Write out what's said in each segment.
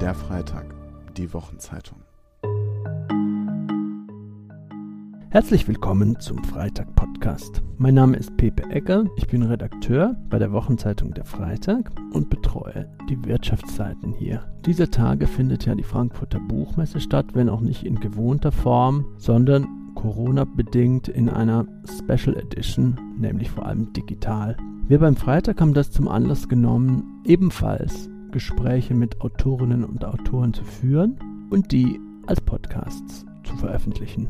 Der Freitag, die Wochenzeitung. Herzlich willkommen zum Freitag-Podcast. Mein Name ist Pepe Egger, ich bin Redakteur bei der Wochenzeitung Der Freitag und betreue die Wirtschaftsseiten hier. Dieser Tage findet ja die Frankfurter Buchmesse statt, wenn auch nicht in gewohnter Form, sondern Corona-bedingt in einer Special Edition, nämlich vor allem digital. Wir beim Freitag haben das zum Anlass genommen, ebenfalls Gespräche mit Autorinnen und Autoren zu führen und die als Podcasts zu veröffentlichen.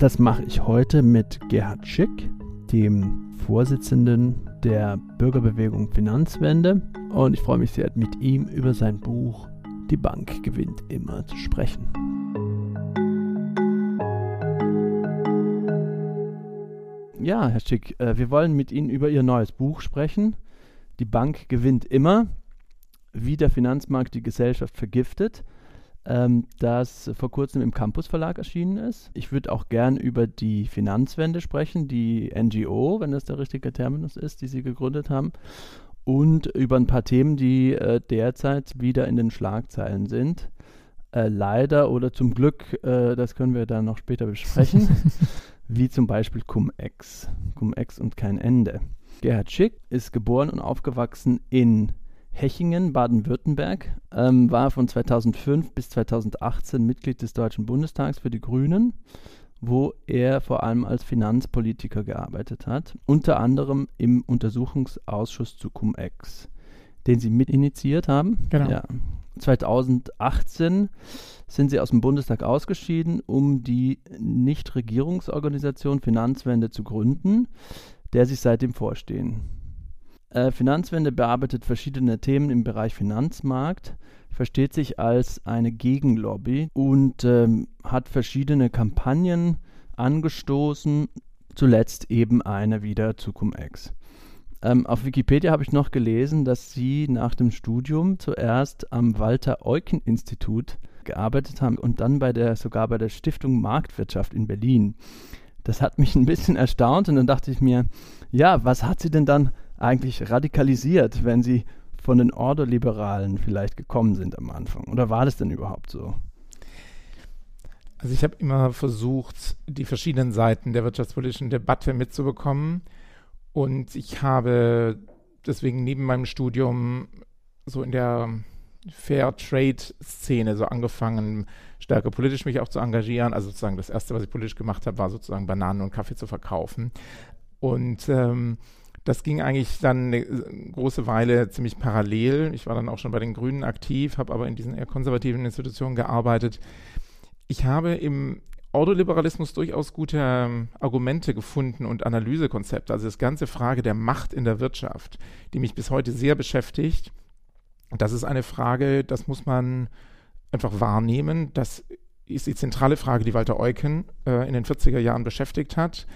Das mache ich heute mit Gerhard Schick, dem Vorsitzenden der Bürgerbewegung Finanzwende. Und ich freue mich sehr, mit ihm über sein Buch Die Bank gewinnt immer zu sprechen. Ja, Herr Schick, äh, wir wollen mit Ihnen über Ihr neues Buch sprechen. Die Bank gewinnt immer, wie der Finanzmarkt die Gesellschaft vergiftet, ähm, das vor kurzem im Campus Verlag erschienen ist. Ich würde auch gern über die Finanzwende sprechen, die NGO, wenn das der richtige Terminus ist, die Sie gegründet haben. Und über ein paar Themen, die äh, derzeit wieder in den Schlagzeilen sind. Äh, leider oder zum Glück, äh, das können wir dann noch später besprechen. wie zum Beispiel Cum-Ex. Cum-Ex und kein Ende. Gerhard Schick ist geboren und aufgewachsen in Hechingen, Baden-Württemberg, ähm, war von 2005 bis 2018 Mitglied des Deutschen Bundestags für die Grünen, wo er vor allem als Finanzpolitiker gearbeitet hat, unter anderem im Untersuchungsausschuss zu Cum-Ex, den Sie mitinitiiert haben. Genau. Ja. 2018 sind sie aus dem Bundestag ausgeschieden, um die Nichtregierungsorganisation Finanzwende zu gründen, der sie seitdem vorstehen. Äh, Finanzwende bearbeitet verschiedene Themen im Bereich Finanzmarkt, versteht sich als eine Gegenlobby und ähm, hat verschiedene Kampagnen angestoßen, zuletzt eben eine wieder zu Cum-Ex. Ähm, auf Wikipedia habe ich noch gelesen, dass Sie nach dem Studium zuerst am Walter-Eucken-Institut gearbeitet haben und dann bei der, sogar bei der Stiftung Marktwirtschaft in Berlin. Das hat mich ein bisschen erstaunt und dann dachte ich mir, ja, was hat Sie denn dann eigentlich radikalisiert, wenn Sie von den Ordoliberalen vielleicht gekommen sind am Anfang? Oder war das denn überhaupt so? Also ich habe immer versucht, die verschiedenen Seiten der wirtschaftspolitischen Debatte mitzubekommen und ich habe deswegen neben meinem Studium so in der Fair Trade-Szene so angefangen, stärker politisch mich auch zu engagieren. Also sozusagen das Erste, was ich politisch gemacht habe, war sozusagen Bananen und Kaffee zu verkaufen. Und ähm, das ging eigentlich dann eine große Weile ziemlich parallel. Ich war dann auch schon bei den Grünen aktiv, habe aber in diesen eher konservativen Institutionen gearbeitet. Ich habe im Ordoliberalismus durchaus gute ähm, Argumente gefunden und Analysekonzepte. Also das ganze Frage der Macht in der Wirtschaft, die mich bis heute sehr beschäftigt. Das ist eine Frage, das muss man einfach wahrnehmen. Das ist die zentrale Frage, die Walter Eucken äh, in den 40er Jahren beschäftigt hat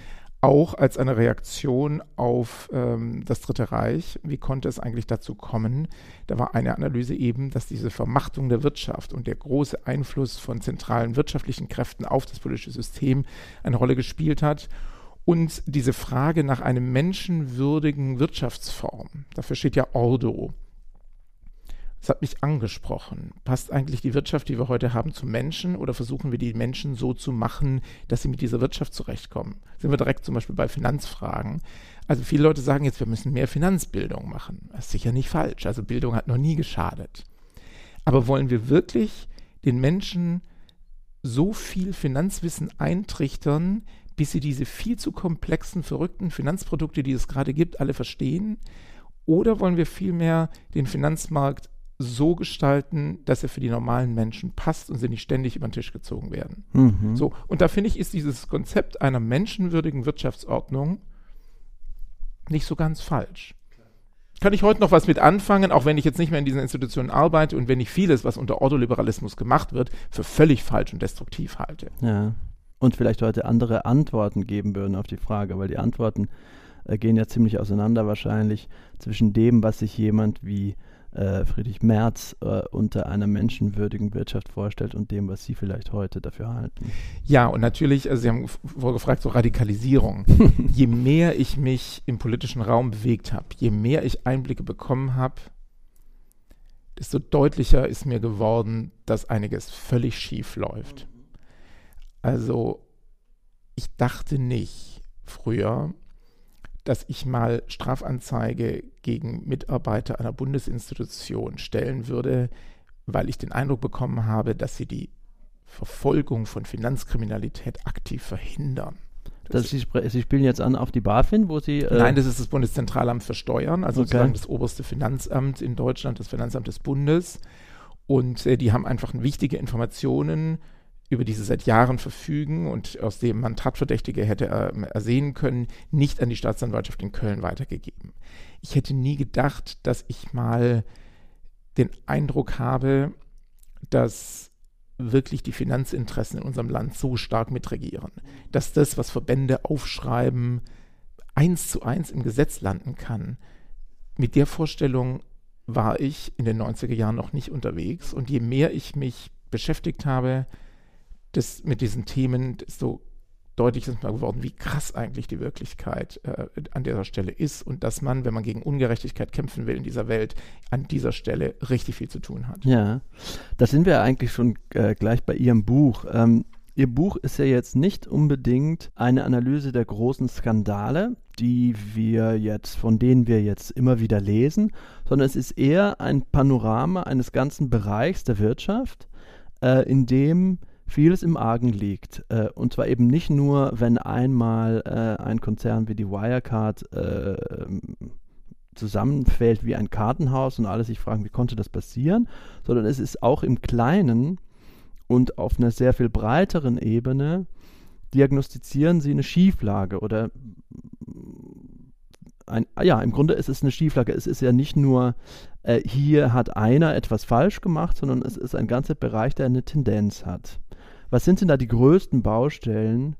auch als eine Reaktion auf ähm, das Dritte Reich. Wie konnte es eigentlich dazu kommen? Da war eine Analyse eben, dass diese Vermachtung der Wirtschaft und der große Einfluss von zentralen wirtschaftlichen Kräften auf das politische System eine Rolle gespielt hat. Und diese Frage nach einem menschenwürdigen Wirtschaftsform, dafür steht ja Ordo, das hat mich angesprochen. Passt eigentlich die Wirtschaft, die wir heute haben, zu Menschen oder versuchen wir die Menschen so zu machen, dass sie mit dieser Wirtschaft zurechtkommen? Sind wir direkt zum Beispiel bei Finanzfragen? Also viele Leute sagen jetzt, wir müssen mehr Finanzbildung machen. Das ist sicher nicht falsch. Also Bildung hat noch nie geschadet. Aber wollen wir wirklich den Menschen so viel Finanzwissen eintrichtern, bis sie diese viel zu komplexen, verrückten Finanzprodukte, die es gerade gibt, alle verstehen? Oder wollen wir vielmehr den Finanzmarkt so gestalten, dass er für die normalen Menschen passt und sie nicht ständig über den Tisch gezogen werden. Mhm. So, und da finde ich, ist dieses Konzept einer menschenwürdigen Wirtschaftsordnung nicht so ganz falsch. Kann ich heute noch was mit anfangen, auch wenn ich jetzt nicht mehr in diesen Institutionen arbeite und wenn ich vieles, was unter Ordoliberalismus gemacht wird, für völlig falsch und destruktiv halte. Ja. Und vielleicht heute andere Antworten geben würden auf die Frage, weil die Antworten äh, gehen ja ziemlich auseinander wahrscheinlich zwischen dem, was sich jemand wie äh, Friedrich Merz äh, unter einer menschenwürdigen Wirtschaft vorstellt und dem, was Sie vielleicht heute dafür halten. Ja, und natürlich, also Sie haben vorgefragt, so Radikalisierung. je mehr ich mich im politischen Raum bewegt habe, je mehr ich Einblicke bekommen habe, desto deutlicher ist mir geworden, dass einiges völlig schief läuft. Also ich dachte nicht früher, dass ich mal Strafanzeige gegen Mitarbeiter einer Bundesinstitution stellen würde, weil ich den Eindruck bekommen habe, dass sie die Verfolgung von Finanzkriminalität aktiv verhindern. Das Sie, Sie, spielen jetzt an auf die BaFin, wo Sie. Äh Nein, das ist das Bundeszentralamt für Steuern, also okay. sozusagen das oberste Finanzamt in Deutschland, das Finanzamt des Bundes. Und äh, die haben einfach wichtige Informationen, über die sie seit Jahren verfügen und aus dem man Tatverdächtige hätte äh, ersehen können, nicht an die Staatsanwaltschaft in Köln weitergegeben. Ich hätte nie gedacht, dass ich mal den Eindruck habe, dass wirklich die Finanzinteressen in unserem Land so stark mitregieren, dass das, was Verbände aufschreiben, eins zu eins im Gesetz landen kann. Mit der Vorstellung war ich in den 90er Jahren noch nicht unterwegs und je mehr ich mich beschäftigt habe das, mit diesen Themen, desto deutlich ist mir geworden, wie krass eigentlich die Wirklichkeit äh, an dieser Stelle ist und dass man, wenn man gegen Ungerechtigkeit kämpfen will in dieser Welt, an dieser Stelle richtig viel zu tun hat. Ja, da sind wir eigentlich schon äh, gleich bei Ihrem Buch. Ähm, Ihr Buch ist ja jetzt nicht unbedingt eine Analyse der großen Skandale, die wir jetzt, von denen wir jetzt immer wieder lesen, sondern es ist eher ein Panorama eines ganzen Bereichs der Wirtschaft, äh, in dem vieles im Argen liegt. Äh, und zwar eben nicht nur, wenn einmal äh, ein Konzern wie die Wirecard äh, zusammenfällt wie ein Kartenhaus und alle sich fragen, wie konnte das passieren, sondern es ist auch im Kleinen und auf einer sehr viel breiteren Ebene diagnostizieren sie eine Schieflage oder ein, ja, im Grunde ist es eine Schieflage. Es ist ja nicht nur, äh, hier hat einer etwas falsch gemacht, sondern es ist ein ganzer Bereich, der eine Tendenz hat. Was sind denn da die größten Baustellen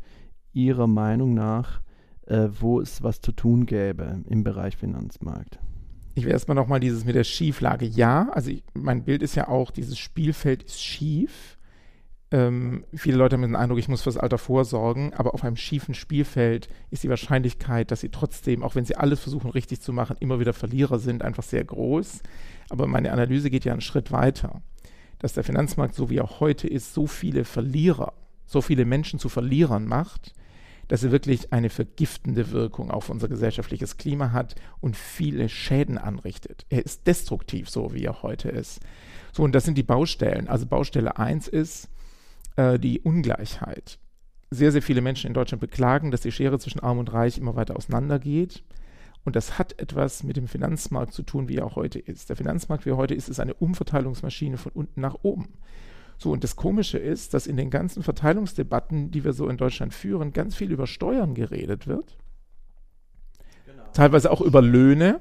Ihrer Meinung nach, äh, wo es was zu tun gäbe im Bereich Finanzmarkt? Ich will erstmal nochmal dieses mit der Schieflage. Ja, also ich, mein Bild ist ja auch, dieses Spielfeld ist schief. Ähm, viele Leute haben den Eindruck, ich muss fürs Alter vorsorgen, aber auf einem schiefen Spielfeld ist die Wahrscheinlichkeit, dass sie trotzdem, auch wenn sie alles versuchen richtig zu machen, immer wieder Verlierer sind, einfach sehr groß. Aber meine Analyse geht ja einen Schritt weiter dass der Finanzmarkt, so wie er heute ist, so viele Verlierer, so viele Menschen zu Verlierern macht, dass er wirklich eine vergiftende Wirkung auf unser gesellschaftliches Klima hat und viele Schäden anrichtet. Er ist destruktiv, so wie er heute ist. So, und das sind die Baustellen. Also Baustelle 1 ist äh, die Ungleichheit. Sehr, sehr viele Menschen in Deutschland beklagen, dass die Schere zwischen Arm und Reich immer weiter auseinandergeht. Und das hat etwas mit dem Finanzmarkt zu tun, wie er auch heute ist. Der Finanzmarkt, wie er heute ist, ist eine Umverteilungsmaschine von unten nach oben. So, und das Komische ist, dass in den ganzen Verteilungsdebatten, die wir so in Deutschland führen, ganz viel über Steuern geredet wird. Genau. Teilweise auch über Löhne,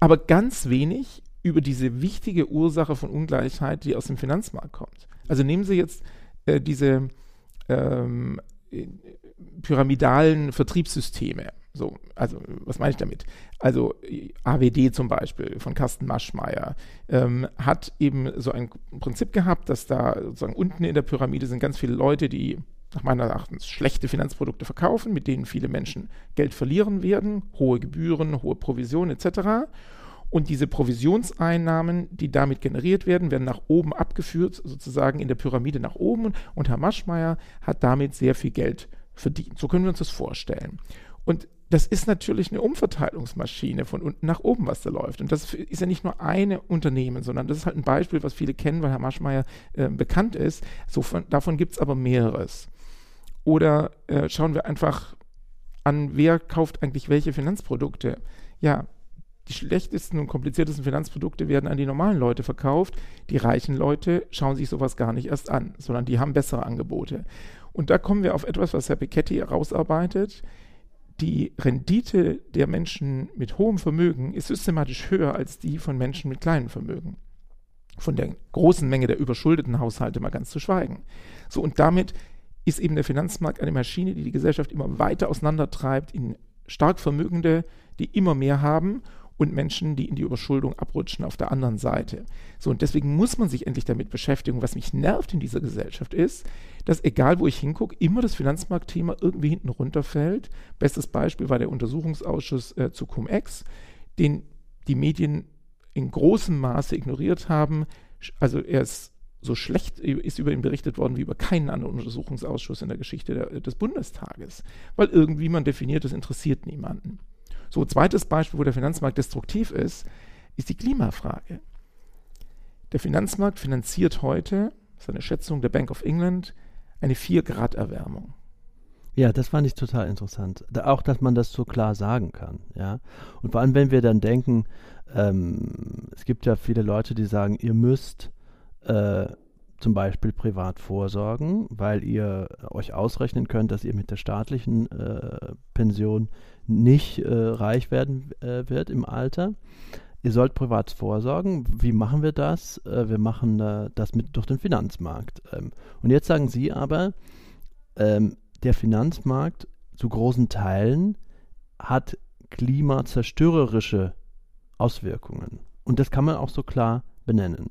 aber ganz wenig über diese wichtige Ursache von Ungleichheit, die aus dem Finanzmarkt kommt. Also nehmen Sie jetzt äh, diese ähm, pyramidalen Vertriebssysteme. So, also was meine ich damit? Also AWD zum Beispiel von Carsten Maschmeyer ähm, hat eben so ein Prinzip gehabt, dass da sozusagen unten in der Pyramide sind ganz viele Leute, die nach meiner Erachtens schlechte Finanzprodukte verkaufen, mit denen viele Menschen Geld verlieren werden, hohe Gebühren, hohe Provisionen etc. Und diese Provisionseinnahmen, die damit generiert werden, werden nach oben abgeführt, sozusagen in der Pyramide nach oben. Und Herr Maschmeyer hat damit sehr viel Geld verdient. So können wir uns das vorstellen. Und das ist natürlich eine Umverteilungsmaschine von unten nach oben, was da läuft. Und das ist ja nicht nur eine Unternehmen, sondern das ist halt ein Beispiel, was viele kennen, weil Herr Maschmeyer äh, bekannt ist. So von, davon gibt es aber mehreres. Oder äh, schauen wir einfach an, wer kauft eigentlich welche Finanzprodukte. Ja, die schlechtesten und kompliziertesten Finanzprodukte werden an die normalen Leute verkauft. Die reichen Leute schauen sich sowas gar nicht erst an, sondern die haben bessere Angebote. Und da kommen wir auf etwas, was Herr Piketty herausarbeitet die Rendite der Menschen mit hohem Vermögen ist systematisch höher als die von Menschen mit kleinem Vermögen. Von der großen Menge der überschuldeten Haushalte mal ganz zu schweigen. So, und damit ist eben der Finanzmarkt eine Maschine, die die Gesellschaft immer weiter auseinandertreibt in stark Vermögende, die immer mehr haben und Menschen, die in die Überschuldung abrutschen auf der anderen Seite. So, und deswegen muss man sich endlich damit beschäftigen. Was mich nervt in dieser Gesellschaft ist, dass egal wo ich hingucke, immer das Finanzmarktthema irgendwie hinten runterfällt. Bestes Beispiel war der Untersuchungsausschuss äh, zu Cum-Ex, den die Medien in großem Maße ignoriert haben. Also er ist so schlecht ist über ihn berichtet worden wie über keinen anderen Untersuchungsausschuss in der Geschichte der, des Bundestages, weil irgendwie man definiert, das interessiert niemanden. So, zweites Beispiel, wo der Finanzmarkt destruktiv ist, ist die Klimafrage. Der Finanzmarkt finanziert heute, das ist eine Schätzung der Bank of England, eine 4-Grad-Erwärmung. Ja, das fand ich total interessant. Da, auch, dass man das so klar sagen kann. Ja? Und vor allem, wenn wir dann denken, ähm, es gibt ja viele Leute, die sagen, ihr müsst äh, zum Beispiel privat vorsorgen, weil ihr euch ausrechnen könnt, dass ihr mit der staatlichen äh, Pension nicht äh, reich werden äh, wird im Alter. Ihr sollt privat vorsorgen. Wie machen wir das? Äh, wir machen äh, das mit durch den Finanzmarkt. Ähm, und jetzt sagen Sie aber, ähm, der Finanzmarkt zu großen Teilen hat klimazerstörerische Auswirkungen. Und das kann man auch so klar benennen.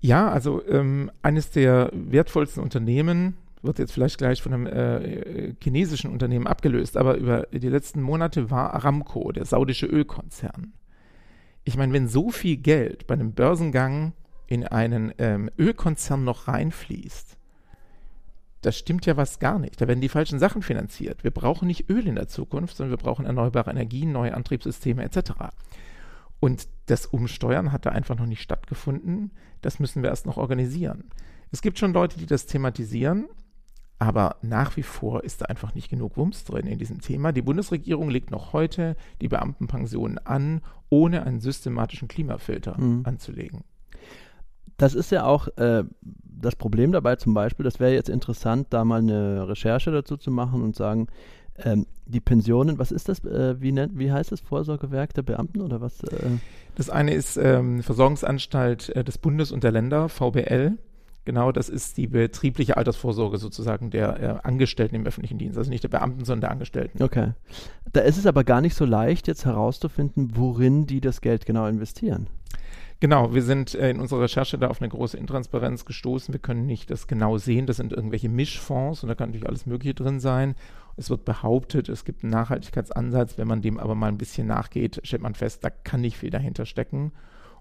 Ja, also ähm, eines der wertvollsten Unternehmen wird jetzt vielleicht gleich von einem äh, chinesischen Unternehmen abgelöst, aber über die letzten Monate war Aramco, der saudische Ölkonzern. Ich meine, wenn so viel Geld bei einem Börsengang in einen ähm, Ölkonzern noch reinfließt, das stimmt ja was gar nicht. Da werden die falschen Sachen finanziert. Wir brauchen nicht Öl in der Zukunft, sondern wir brauchen erneuerbare Energien, neue Antriebssysteme etc. Und das Umsteuern hat da einfach noch nicht stattgefunden. Das müssen wir erst noch organisieren. Es gibt schon Leute, die das thematisieren, aber nach wie vor ist da einfach nicht genug Wumms drin in diesem Thema. Die Bundesregierung legt noch heute die Beamtenpensionen an, ohne einen systematischen Klimafilter mhm. anzulegen. Das ist ja auch äh, das Problem dabei zum Beispiel, das wäre jetzt interessant, da mal eine Recherche dazu zu machen und sagen, ähm, die Pensionen, was ist das, äh, wie, nennt, wie heißt das, Vorsorgewerk der Beamten oder was? Äh? Das eine ist ähm, Versorgungsanstalt äh, des Bundes und der Länder, VBL. Genau, das ist die betriebliche Altersvorsorge sozusagen der äh, Angestellten im öffentlichen Dienst, also nicht der Beamten, sondern der Angestellten. Okay. Da ist es aber gar nicht so leicht, jetzt herauszufinden, worin die das Geld genau investieren. Genau, wir sind äh, in unserer Recherche da auf eine große Intransparenz gestoßen. Wir können nicht das genau sehen. Das sind irgendwelche Mischfonds und da kann natürlich alles Mögliche drin sein. Es wird behauptet, es gibt einen Nachhaltigkeitsansatz. Wenn man dem aber mal ein bisschen nachgeht, stellt man fest, da kann nicht viel dahinter stecken.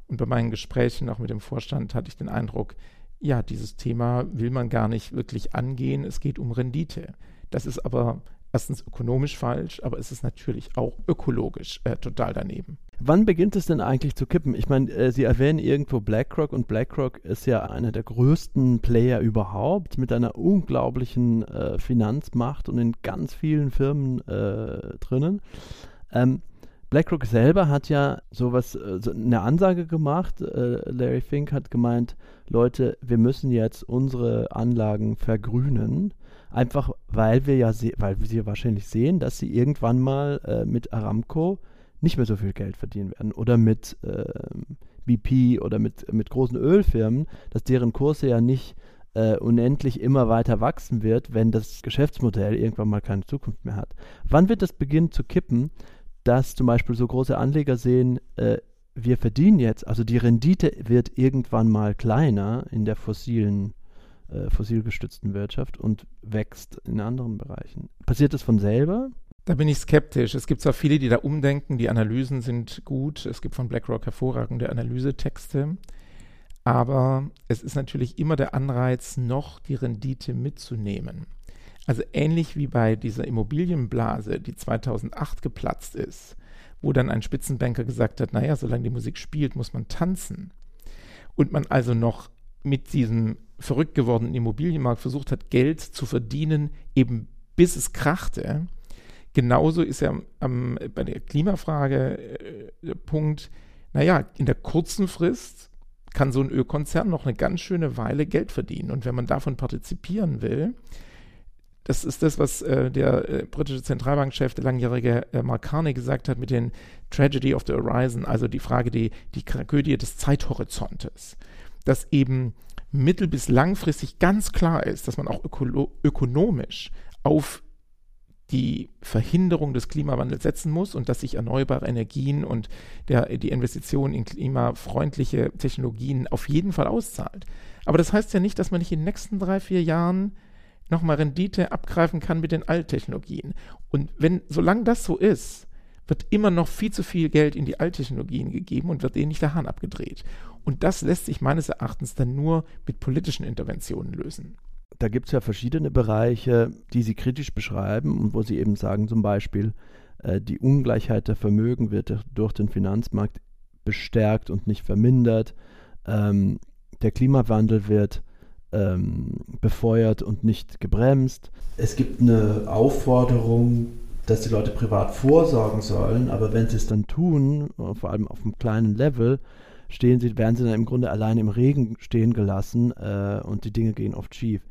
Und bei meinen Gesprächen auch mit dem Vorstand hatte ich den Eindruck, ja, dieses Thema will man gar nicht wirklich angehen. Es geht um Rendite. Das ist aber erstens ökonomisch falsch, aber es ist natürlich auch ökologisch äh, total daneben. Wann beginnt es denn eigentlich zu kippen? Ich meine, äh, Sie erwähnen irgendwo BlackRock und BlackRock ist ja einer der größten Player überhaupt mit einer unglaublichen äh, Finanzmacht und in ganz vielen Firmen äh, drinnen. Ähm, BlackRock selber hat ja sowas, äh, so eine Ansage gemacht. Äh, Larry Fink hat gemeint, Leute, wir müssen jetzt unsere Anlagen vergrünen. Einfach weil wir ja, weil wir wahrscheinlich sehen, dass sie irgendwann mal äh, mit Aramco nicht mehr so viel Geld verdienen werden oder mit äh, BP oder mit, mit großen Ölfirmen, dass deren Kurse ja nicht äh, unendlich immer weiter wachsen wird, wenn das Geschäftsmodell irgendwann mal keine Zukunft mehr hat. Wann wird das beginnen zu kippen, dass zum Beispiel so große Anleger sehen, äh, wir verdienen jetzt, also die Rendite wird irgendwann mal kleiner in der fossilen äh, fossil gestützten Wirtschaft und wächst in anderen Bereichen. Passiert das von selber? Da bin ich skeptisch. Es gibt zwar viele, die da umdenken, die Analysen sind gut. Es gibt von BlackRock hervorragende Analysetexte. Aber es ist natürlich immer der Anreiz, noch die Rendite mitzunehmen. Also ähnlich wie bei dieser Immobilienblase, die 2008 geplatzt ist, wo dann ein Spitzenbanker gesagt hat, naja, solange die Musik spielt, muss man tanzen. Und man also noch mit diesem verrückt gewordenen Immobilienmarkt versucht hat, Geld zu verdienen, eben bis es krachte. Genauso ist ja am, bei der Klimafrage äh, der Punkt, naja, in der kurzen Frist kann so ein Ölkonzern noch eine ganz schöne Weile Geld verdienen. Und wenn man davon partizipieren will, das ist das, was äh, der äh, britische Zentralbankchef, der langjährige äh, Mark Carney gesagt hat mit den Tragedy of the Horizon, also die Frage, die, die Tragödie des Zeithorizontes, dass eben mittel- bis langfristig ganz klar ist, dass man auch ökonomisch auf die Verhinderung des Klimawandels setzen muss und dass sich erneuerbare Energien und der, die Investition in klimafreundliche Technologien auf jeden Fall auszahlt. Aber das heißt ja nicht, dass man nicht in den nächsten drei, vier Jahren nochmal Rendite abgreifen kann mit den Alttechnologien. Und wenn, solange das so ist, wird immer noch viel zu viel Geld in die Alttechnologien gegeben und wird denen nicht der Hahn abgedreht. Und das lässt sich meines Erachtens dann nur mit politischen Interventionen lösen. Da gibt es ja verschiedene Bereiche, die Sie kritisch beschreiben und wo Sie eben sagen, zum Beispiel, äh, die Ungleichheit der Vermögen wird durch den Finanzmarkt bestärkt und nicht vermindert. Ähm, der Klimawandel wird ähm, befeuert und nicht gebremst. Es gibt eine Aufforderung, dass die Leute privat vorsorgen sollen, aber wenn sie es dann tun, vor allem auf einem kleinen Level, stehen sie, werden sie dann im Grunde allein im Regen stehen gelassen äh, und die Dinge gehen oft schief.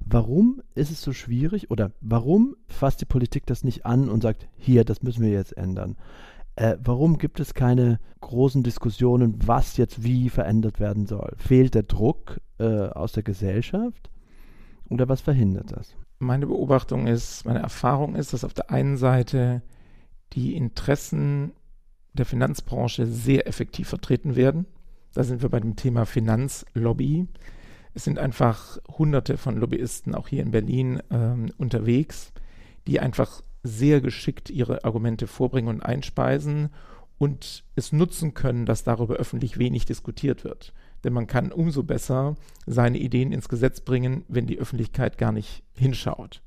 Warum ist es so schwierig oder warum fasst die Politik das nicht an und sagt, hier, das müssen wir jetzt ändern? Äh, warum gibt es keine großen Diskussionen, was jetzt wie verändert werden soll? Fehlt der Druck äh, aus der Gesellschaft oder was verhindert das? Meine Beobachtung ist, meine Erfahrung ist, dass auf der einen Seite die Interessen der Finanzbranche sehr effektiv vertreten werden. Da sind wir bei dem Thema Finanzlobby. Es sind einfach hunderte von Lobbyisten auch hier in Berlin ähm, unterwegs, die einfach sehr geschickt ihre Argumente vorbringen und einspeisen und es nutzen können, dass darüber öffentlich wenig diskutiert wird. Denn man kann umso besser seine Ideen ins Gesetz bringen, wenn die Öffentlichkeit gar nicht hinschaut.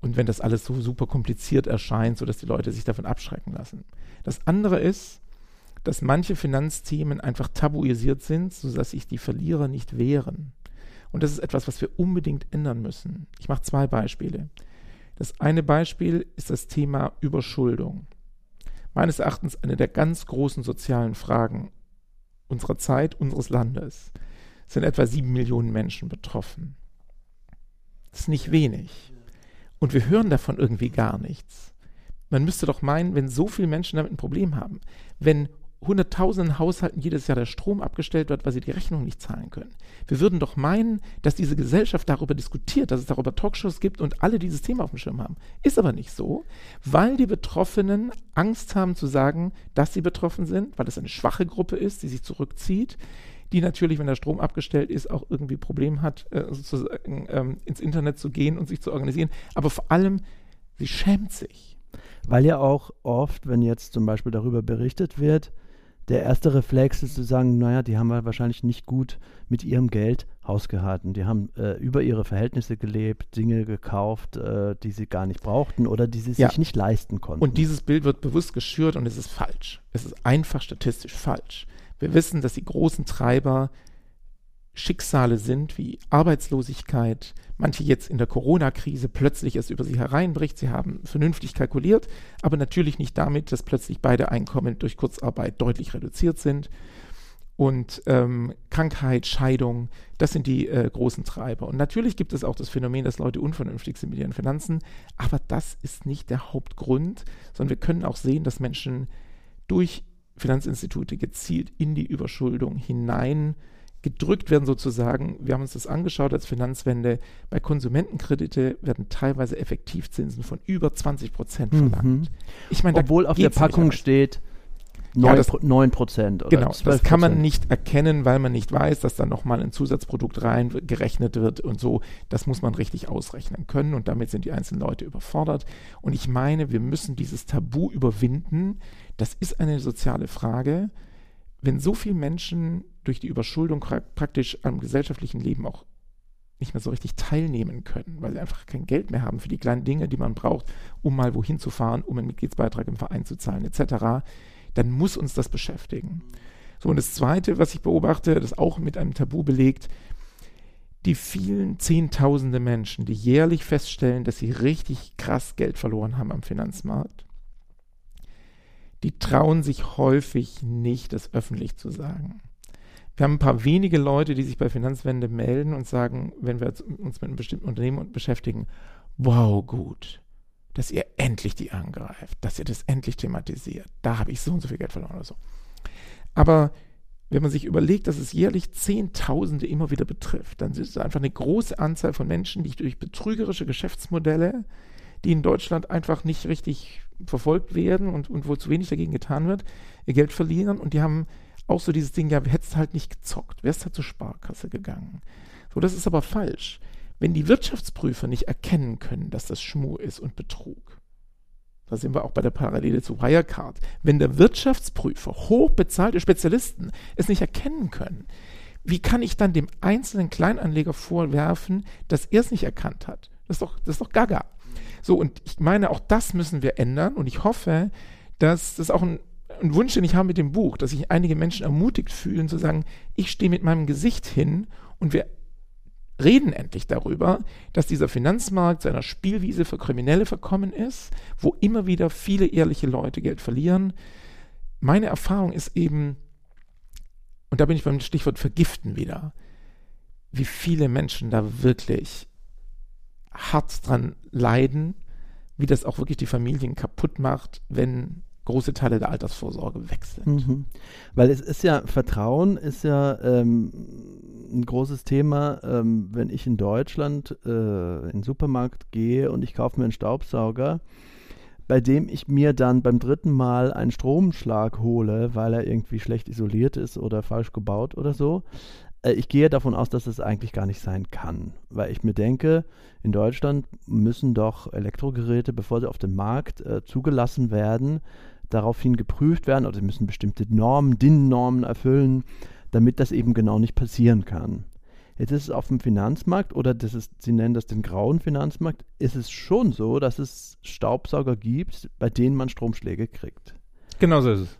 Und wenn das alles so super kompliziert erscheint, sodass die Leute sich davon abschrecken lassen. Das andere ist, dass manche Finanzthemen einfach tabuisiert sind, sodass sich die Verlierer nicht wehren. Und das ist etwas, was wir unbedingt ändern müssen. Ich mache zwei Beispiele. Das eine Beispiel ist das Thema Überschuldung. Meines Erachtens eine der ganz großen sozialen Fragen unserer Zeit, unseres Landes. Es sind etwa sieben Millionen Menschen betroffen. Das ist nicht wenig. Und wir hören davon irgendwie gar nichts. Man müsste doch meinen, wenn so viele Menschen damit ein Problem haben, wenn hunderttausenden Haushalten jedes Jahr der Strom abgestellt wird, weil sie die Rechnung nicht zahlen können. Wir würden doch meinen, dass diese Gesellschaft darüber diskutiert, dass es darüber Talkshows gibt und alle dieses Thema auf dem Schirm haben. Ist aber nicht so, weil die Betroffenen Angst haben zu sagen, dass sie betroffen sind, weil es eine schwache Gruppe ist, die sich zurückzieht, die natürlich, wenn der Strom abgestellt ist, auch irgendwie Probleme hat, äh, sozusagen ähm, ins Internet zu gehen und sich zu organisieren. Aber vor allem, sie schämt sich. Weil ja auch oft, wenn jetzt zum Beispiel darüber berichtet wird, der erste Reflex ist zu sagen, naja, die haben wahrscheinlich nicht gut mit ihrem Geld hausgehalten. Die haben äh, über ihre Verhältnisse gelebt, Dinge gekauft, äh, die sie gar nicht brauchten oder die sie ja. sich nicht leisten konnten. Und dieses Bild wird bewusst geschürt und es ist falsch. Es ist einfach statistisch falsch. Wir wissen, dass die großen Treiber Schicksale sind wie Arbeitslosigkeit, manche jetzt in der Corona-Krise plötzlich es über sie hereinbricht. Sie haben vernünftig kalkuliert, aber natürlich nicht damit, dass plötzlich beide Einkommen durch Kurzarbeit deutlich reduziert sind. Und ähm, Krankheit, Scheidung, das sind die äh, großen Treiber. Und natürlich gibt es auch das Phänomen, dass Leute unvernünftig sind mit ihren Finanzen, aber das ist nicht der Hauptgrund, sondern wir können auch sehen, dass Menschen durch Finanzinstitute gezielt in die Überschuldung hinein gedrückt werden sozusagen. Wir haben uns das angeschaut als Finanzwende. Bei Konsumentenkredite werden teilweise Effektivzinsen von über 20 Prozent mhm. verlangt. Mhm. Ich meine, obwohl auf der Packung steht 9, ja, das, 9 Prozent. Genau, das kann man nicht erkennen, weil man nicht weiß, dass da nochmal ein Zusatzprodukt reingerechnet wird und so. Das muss man richtig ausrechnen können und damit sind die einzelnen Leute überfordert. Und ich meine, wir müssen dieses Tabu überwinden. Das ist eine soziale Frage. Wenn so viele Menschen durch die Überschuldung praktisch am gesellschaftlichen Leben auch nicht mehr so richtig teilnehmen können, weil sie einfach kein Geld mehr haben für die kleinen Dinge, die man braucht, um mal wohin zu fahren, um einen Mitgliedsbeitrag im Verein zu zahlen, etc., dann muss uns das beschäftigen. So, und das Zweite, was ich beobachte, das auch mit einem Tabu belegt, die vielen Zehntausende Menschen, die jährlich feststellen, dass sie richtig krass Geld verloren haben am Finanzmarkt, die trauen sich häufig nicht, das öffentlich zu sagen. Wir haben ein paar wenige Leute, die sich bei Finanzwende melden und sagen, wenn wir uns mit einem bestimmten Unternehmen beschäftigen, wow, gut, dass ihr endlich die angreift, dass ihr das endlich thematisiert. Da habe ich so und so viel Geld verloren oder so. Aber wenn man sich überlegt, dass es jährlich Zehntausende immer wieder betrifft, dann ist es einfach eine große Anzahl von Menschen, die durch betrügerische Geschäftsmodelle, die in Deutschland einfach nicht richtig verfolgt werden und, und wo zu wenig dagegen getan wird, ihr Geld verlieren und die haben auch so dieses Ding, ja, hättest halt nicht gezockt, wärst halt zur Sparkasse gegangen. So, das ist aber falsch. Wenn die Wirtschaftsprüfer nicht erkennen können, dass das Schmuh ist und Betrug, da sind wir auch bei der Parallele zu Wirecard, wenn der Wirtschaftsprüfer, hochbezahlte Spezialisten es nicht erkennen können, wie kann ich dann dem einzelnen Kleinanleger vorwerfen, dass er es nicht erkannt hat? Das ist doch, das ist doch gaga. So, und ich meine, auch das müssen wir ändern und ich hoffe, dass das auch ein, ein Wunsch, den ich habe mit dem Buch, dass sich einige Menschen ermutigt fühlen, zu sagen, ich stehe mit meinem Gesicht hin und wir reden endlich darüber, dass dieser Finanzmarkt zu einer Spielwiese für Kriminelle verkommen ist, wo immer wieder viele ehrliche Leute Geld verlieren. Meine Erfahrung ist eben, und da bin ich beim Stichwort Vergiften wieder, wie viele Menschen da wirklich hart dran leiden, wie das auch wirklich die Familien kaputt macht, wenn große Teile der Altersvorsorge weg sind. Mhm. Weil es ist ja, Vertrauen ist ja ähm, ein großes Thema, ähm, wenn ich in Deutschland äh, in den Supermarkt gehe und ich kaufe mir einen Staubsauger, bei dem ich mir dann beim dritten Mal einen Stromschlag hole, weil er irgendwie schlecht isoliert ist oder falsch gebaut oder so. Äh, ich gehe davon aus, dass es eigentlich gar nicht sein kann, weil ich mir denke, in Deutschland müssen doch Elektrogeräte, bevor sie auf den Markt äh, zugelassen werden, daraufhin geprüft werden oder sie müssen bestimmte Normen, DIN-Normen erfüllen, damit das eben genau nicht passieren kann. Jetzt ist es auf dem Finanzmarkt oder das ist, Sie nennen das den grauen Finanzmarkt, ist es schon so, dass es Staubsauger gibt, bei denen man Stromschläge kriegt. Genau so ist es.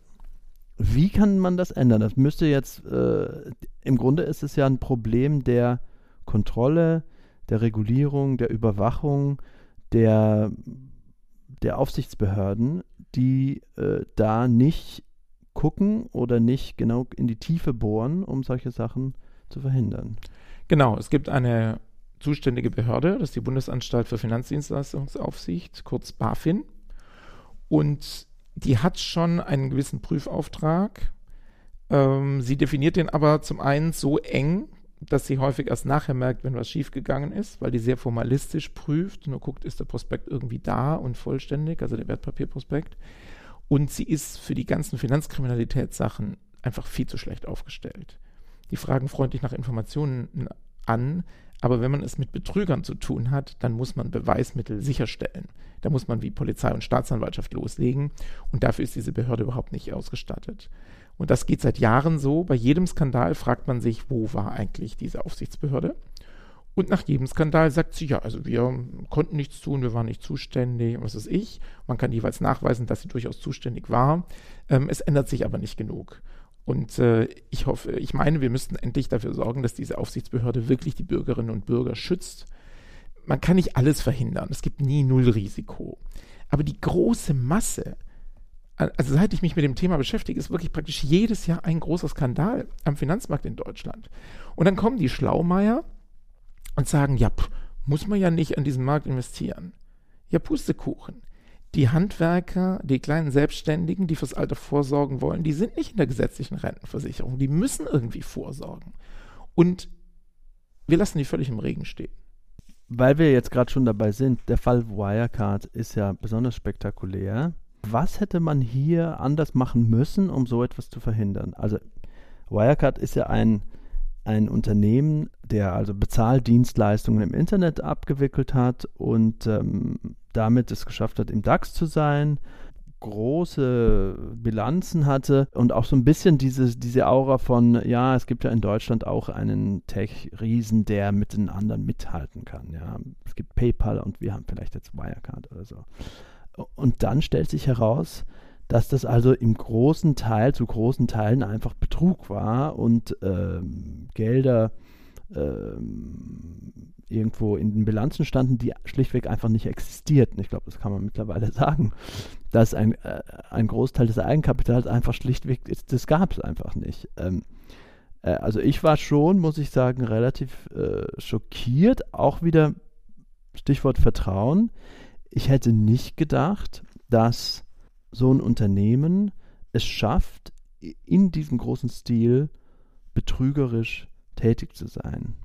Wie kann man das ändern? Das müsste jetzt, äh, im Grunde ist es ja ein Problem der Kontrolle, der Regulierung, der Überwachung, der, der Aufsichtsbehörden, die äh, da nicht gucken oder nicht genau in die Tiefe bohren, um solche Sachen zu verhindern. Genau, es gibt eine zuständige Behörde, das ist die Bundesanstalt für Finanzdienstleistungsaufsicht, kurz BaFin. Und die hat schon einen gewissen Prüfauftrag. Ähm, sie definiert den aber zum einen so eng, dass sie häufig erst nachher merkt, wenn was schiefgegangen ist, weil die sehr formalistisch prüft, nur guckt, ist der Prospekt irgendwie da und vollständig, also der Wertpapierprospekt. Und sie ist für die ganzen Finanzkriminalitätssachen einfach viel zu schlecht aufgestellt. Die fragen freundlich nach Informationen an, aber wenn man es mit Betrügern zu tun hat, dann muss man Beweismittel sicherstellen. Da muss man wie Polizei und Staatsanwaltschaft loslegen und dafür ist diese Behörde überhaupt nicht ausgestattet. Und das geht seit Jahren so. Bei jedem Skandal fragt man sich, wo war eigentlich diese Aufsichtsbehörde? Und nach jedem Skandal sagt sie, ja, also wir konnten nichts tun, wir waren nicht zuständig, was ist ich. Man kann jeweils nachweisen, dass sie durchaus zuständig war. Ähm, es ändert sich aber nicht genug. Und äh, ich hoffe, ich meine, wir müssten endlich dafür sorgen, dass diese Aufsichtsbehörde wirklich die Bürgerinnen und Bürger schützt. Man kann nicht alles verhindern. Es gibt nie Nullrisiko. Aber die große Masse, also seit ich mich mit dem Thema beschäftige, ist wirklich praktisch jedes Jahr ein großer Skandal am Finanzmarkt in Deutschland. Und dann kommen die Schlaumeier und sagen, ja, pff, muss man ja nicht an diesen Markt investieren. Ja, Pustekuchen. Die Handwerker, die kleinen Selbstständigen, die fürs Alter vorsorgen wollen, die sind nicht in der gesetzlichen Rentenversicherung. Die müssen irgendwie vorsorgen. Und wir lassen die völlig im Regen stehen. Weil wir jetzt gerade schon dabei sind, der Fall Wirecard ist ja besonders spektakulär. Was hätte man hier anders machen müssen, um so etwas zu verhindern? Also Wirecard ist ja ein ein Unternehmen, der also Bezahldienstleistungen im Internet abgewickelt hat und ähm, damit es geschafft hat, im DAX zu sein, große Bilanzen hatte und auch so ein bisschen diese, diese Aura von, ja, es gibt ja in Deutschland auch einen Tech-Riesen, der mit den anderen mithalten kann. Ja. Es gibt PayPal und wir haben vielleicht jetzt Wirecard oder so. Und dann stellt sich heraus, dass das also im großen Teil, zu großen Teilen einfach Betrug war und ähm, Gelder ähm, irgendwo in den Bilanzen standen, die schlichtweg einfach nicht existierten. Ich glaube, das kann man mittlerweile sagen, dass ein, äh, ein Großteil des Eigenkapitals einfach schlichtweg, das gab es einfach nicht. Ähm, äh, also ich war schon, muss ich sagen, relativ äh, schockiert, auch wieder Stichwort Vertrauen. Ich hätte nicht gedacht, dass so ein Unternehmen es schafft, in diesem großen Stil betrügerisch tätig zu sein.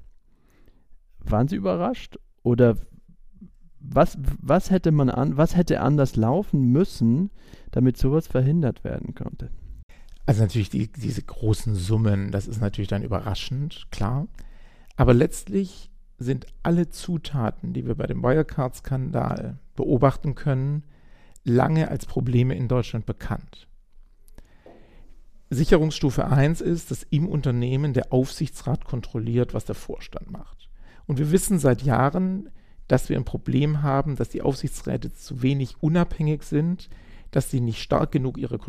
Waren Sie überrascht? Oder was, was hätte man an, was hätte anders laufen müssen, damit sowas verhindert werden konnte? Also natürlich die, diese großen Summen, das ist natürlich dann überraschend, klar. Aber letztlich sind alle Zutaten, die wir bei dem Wirecard-Skandal beobachten können, lange als Probleme in Deutschland bekannt. Sicherungsstufe 1 ist, dass im Unternehmen der Aufsichtsrat kontrolliert, was der Vorstand macht. Und wir wissen seit Jahren, dass wir ein Problem haben, dass die Aufsichtsräte zu wenig unabhängig sind, dass sie nicht stark genug ihre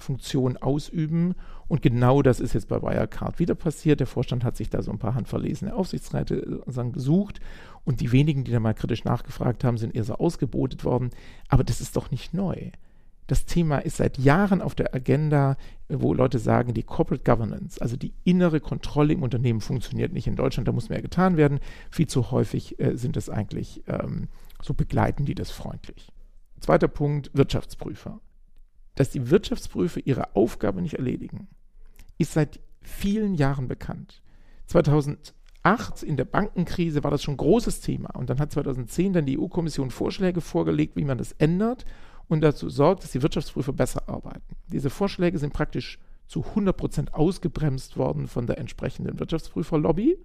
Kontrollfunktion ausüben. Und genau das ist jetzt bei Wirecard wieder passiert. Der Vorstand hat sich da so ein paar handverlesene Aufsichtsräte äh, gesucht und die wenigen, die da mal kritisch nachgefragt haben, sind eher so ausgebotet worden. Aber das ist doch nicht neu das Thema ist seit Jahren auf der Agenda, wo Leute sagen, die Corporate Governance, also die innere Kontrolle im Unternehmen funktioniert nicht in Deutschland, da muss mehr getan werden. Viel zu häufig äh, sind es eigentlich ähm, so begleiten die das freundlich. Zweiter Punkt, Wirtschaftsprüfer. Dass die Wirtschaftsprüfer ihre Aufgabe nicht erledigen, ist seit vielen Jahren bekannt. 2008 in der Bankenkrise war das schon ein großes Thema und dann hat 2010 dann die EU-Kommission Vorschläge vorgelegt, wie man das ändert und dazu sorgt, dass die Wirtschaftsprüfer besser arbeiten. Diese Vorschläge sind praktisch zu 100 Prozent ausgebremst worden von der entsprechenden Wirtschaftsprüferlobby.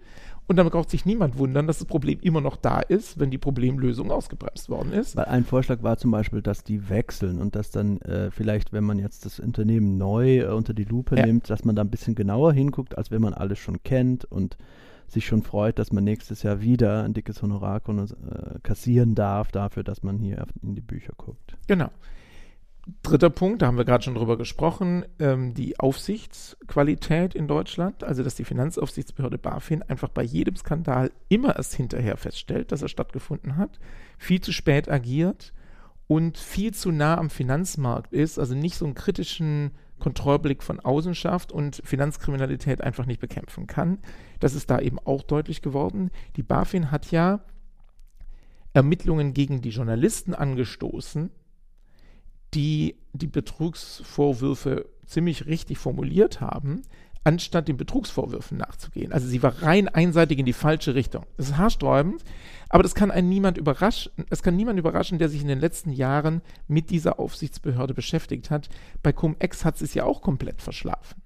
Und damit braucht sich niemand wundern, dass das Problem immer noch da ist, wenn die Problemlösung ausgebremst worden ist. Weil ein Vorschlag war zum Beispiel, dass die wechseln und dass dann äh, vielleicht, wenn man jetzt das Unternehmen neu äh, unter die Lupe ja. nimmt, dass man da ein bisschen genauer hinguckt, als wenn man alles schon kennt und sich schon freut, dass man nächstes Jahr wieder ein dickes Honorar äh, kassieren darf dafür, dass man hier in die Bücher guckt. Genau. Dritter Punkt, da haben wir gerade schon drüber gesprochen, ähm, die Aufsichtsqualität in Deutschland, also dass die Finanzaufsichtsbehörde BaFin einfach bei jedem Skandal immer erst hinterher feststellt, dass er stattgefunden hat, viel zu spät agiert und viel zu nah am Finanzmarkt ist, also nicht so einen kritischen Kontrollblick von außen schafft und Finanzkriminalität einfach nicht bekämpfen kann. Das ist da eben auch deutlich geworden. Die BaFin hat ja Ermittlungen gegen die Journalisten angestoßen, die die Betrugsvorwürfe ziemlich richtig formuliert haben, anstatt den Betrugsvorwürfen nachzugehen. Also sie war rein einseitig in die falsche Richtung. Das ist haarsträubend, aber das kann einen niemand überraschen. Es kann niemand überraschen, der sich in den letzten Jahren mit dieser Aufsichtsbehörde beschäftigt hat. Bei Cum-Ex hat es ja auch komplett verschlafen.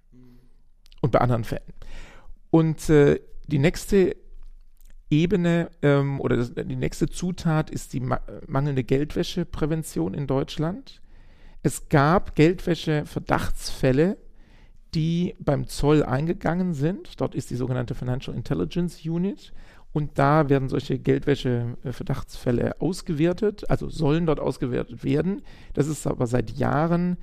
Und bei anderen Fällen. Und äh, die nächste Ebene ähm, oder das, die nächste Zutat ist die ma mangelnde Geldwäscheprävention in Deutschland. Es gab Geldwäsche-Verdachtsfälle, die beim Zoll eingegangen sind. Dort ist die sogenannte Financial Intelligence Unit. Und da werden solche Geldwäsche-Verdachtsfälle ausgewertet, also sollen dort ausgewertet werden. Das ist aber seit Jahren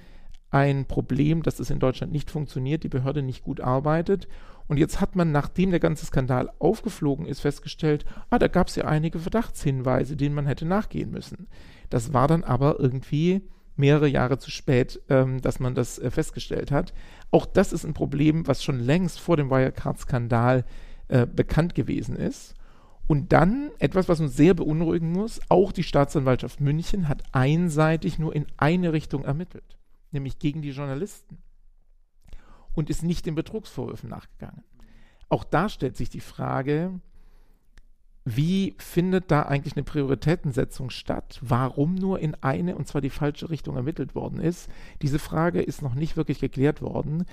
ein Problem, dass es in Deutschland nicht funktioniert, die Behörde nicht gut arbeitet. Und jetzt hat man, nachdem der ganze Skandal aufgeflogen ist, festgestellt, ah, da gab es ja einige Verdachtshinweise, denen man hätte nachgehen müssen. Das war dann aber irgendwie mehrere Jahre zu spät, ähm, dass man das äh, festgestellt hat. Auch das ist ein Problem, was schon längst vor dem Wirecard-Skandal äh, bekannt gewesen ist. Und dann etwas, was uns sehr beunruhigen muss, auch die Staatsanwaltschaft München hat einseitig nur in eine Richtung ermittelt, nämlich gegen die Journalisten und ist nicht den Betrugsvorwürfen nachgegangen. Auch da stellt sich die Frage, wie findet da eigentlich eine Prioritätensetzung statt? Warum nur in eine, und zwar die falsche Richtung ermittelt worden ist? Diese Frage ist noch nicht wirklich geklärt worden.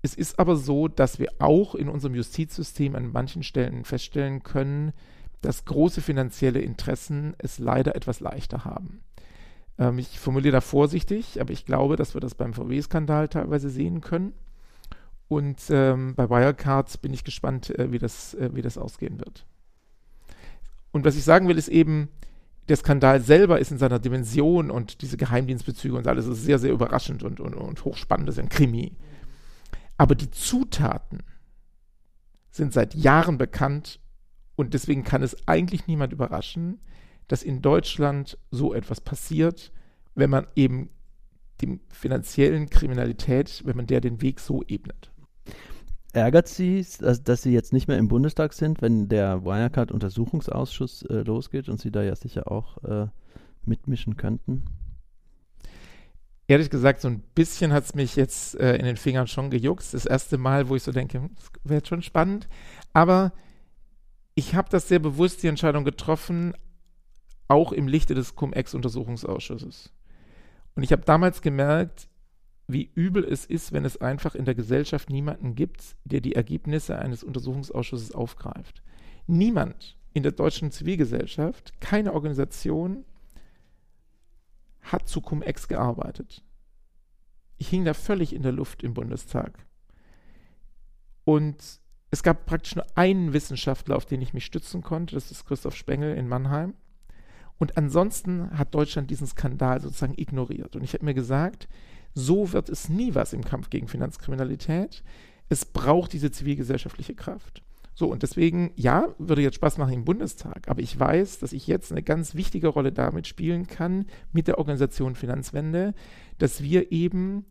Es ist aber so, dass wir auch in unserem Justizsystem an manchen Stellen feststellen können, dass große finanzielle Interessen es leider etwas leichter haben. Ähm, ich formuliere da vorsichtig, aber ich glaube, dass wir das beim VW-Skandal teilweise sehen können. Und ähm, bei Wirecard bin ich gespannt, äh, wie, das, äh, wie das ausgehen wird. Und was ich sagen will, ist eben, der Skandal selber ist in seiner Dimension und diese Geheimdienstbezüge und alles ist sehr, sehr überraschend und, und, und hochspannend. Das ist ein Krimi. Aber die Zutaten sind seit Jahren bekannt und deswegen kann es eigentlich niemand überraschen, dass in Deutschland so etwas passiert, wenn man eben dem finanziellen Kriminalität, wenn man der den Weg so ebnet. Ärgert Sie, dass, dass, Sie jetzt nicht mehr im Bundestag sind, wenn der Wirecard-Untersuchungsausschuss äh, losgeht und Sie da ja sicher auch äh, mitmischen könnten? Ehrlich gesagt, so ein bisschen hat es mich jetzt äh, in den Fingern schon gejuckt. Das erste Mal, wo ich so denke, hm, das wäre schon spannend. Aber ich habe das sehr bewusst, die Entscheidung getroffen, auch im Lichte des Cum-Ex-Untersuchungsausschusses. Und ich habe damals gemerkt, wie übel es ist, wenn es einfach in der Gesellschaft niemanden gibt, der die Ergebnisse eines Untersuchungsausschusses aufgreift. Niemand in der deutschen Zivilgesellschaft, keine Organisation hat zu Cum-Ex gearbeitet. Ich hing da völlig in der Luft im Bundestag. Und es gab praktisch nur einen Wissenschaftler, auf den ich mich stützen konnte, das ist Christoph Spengel in Mannheim. Und ansonsten hat Deutschland diesen Skandal sozusagen ignoriert. Und ich habe mir gesagt, so wird es nie was im Kampf gegen Finanzkriminalität. Es braucht diese zivilgesellschaftliche Kraft. So, und deswegen, ja, würde jetzt Spaß machen im Bundestag, aber ich weiß, dass ich jetzt eine ganz wichtige Rolle damit spielen kann, mit der Organisation Finanzwende, dass wir eben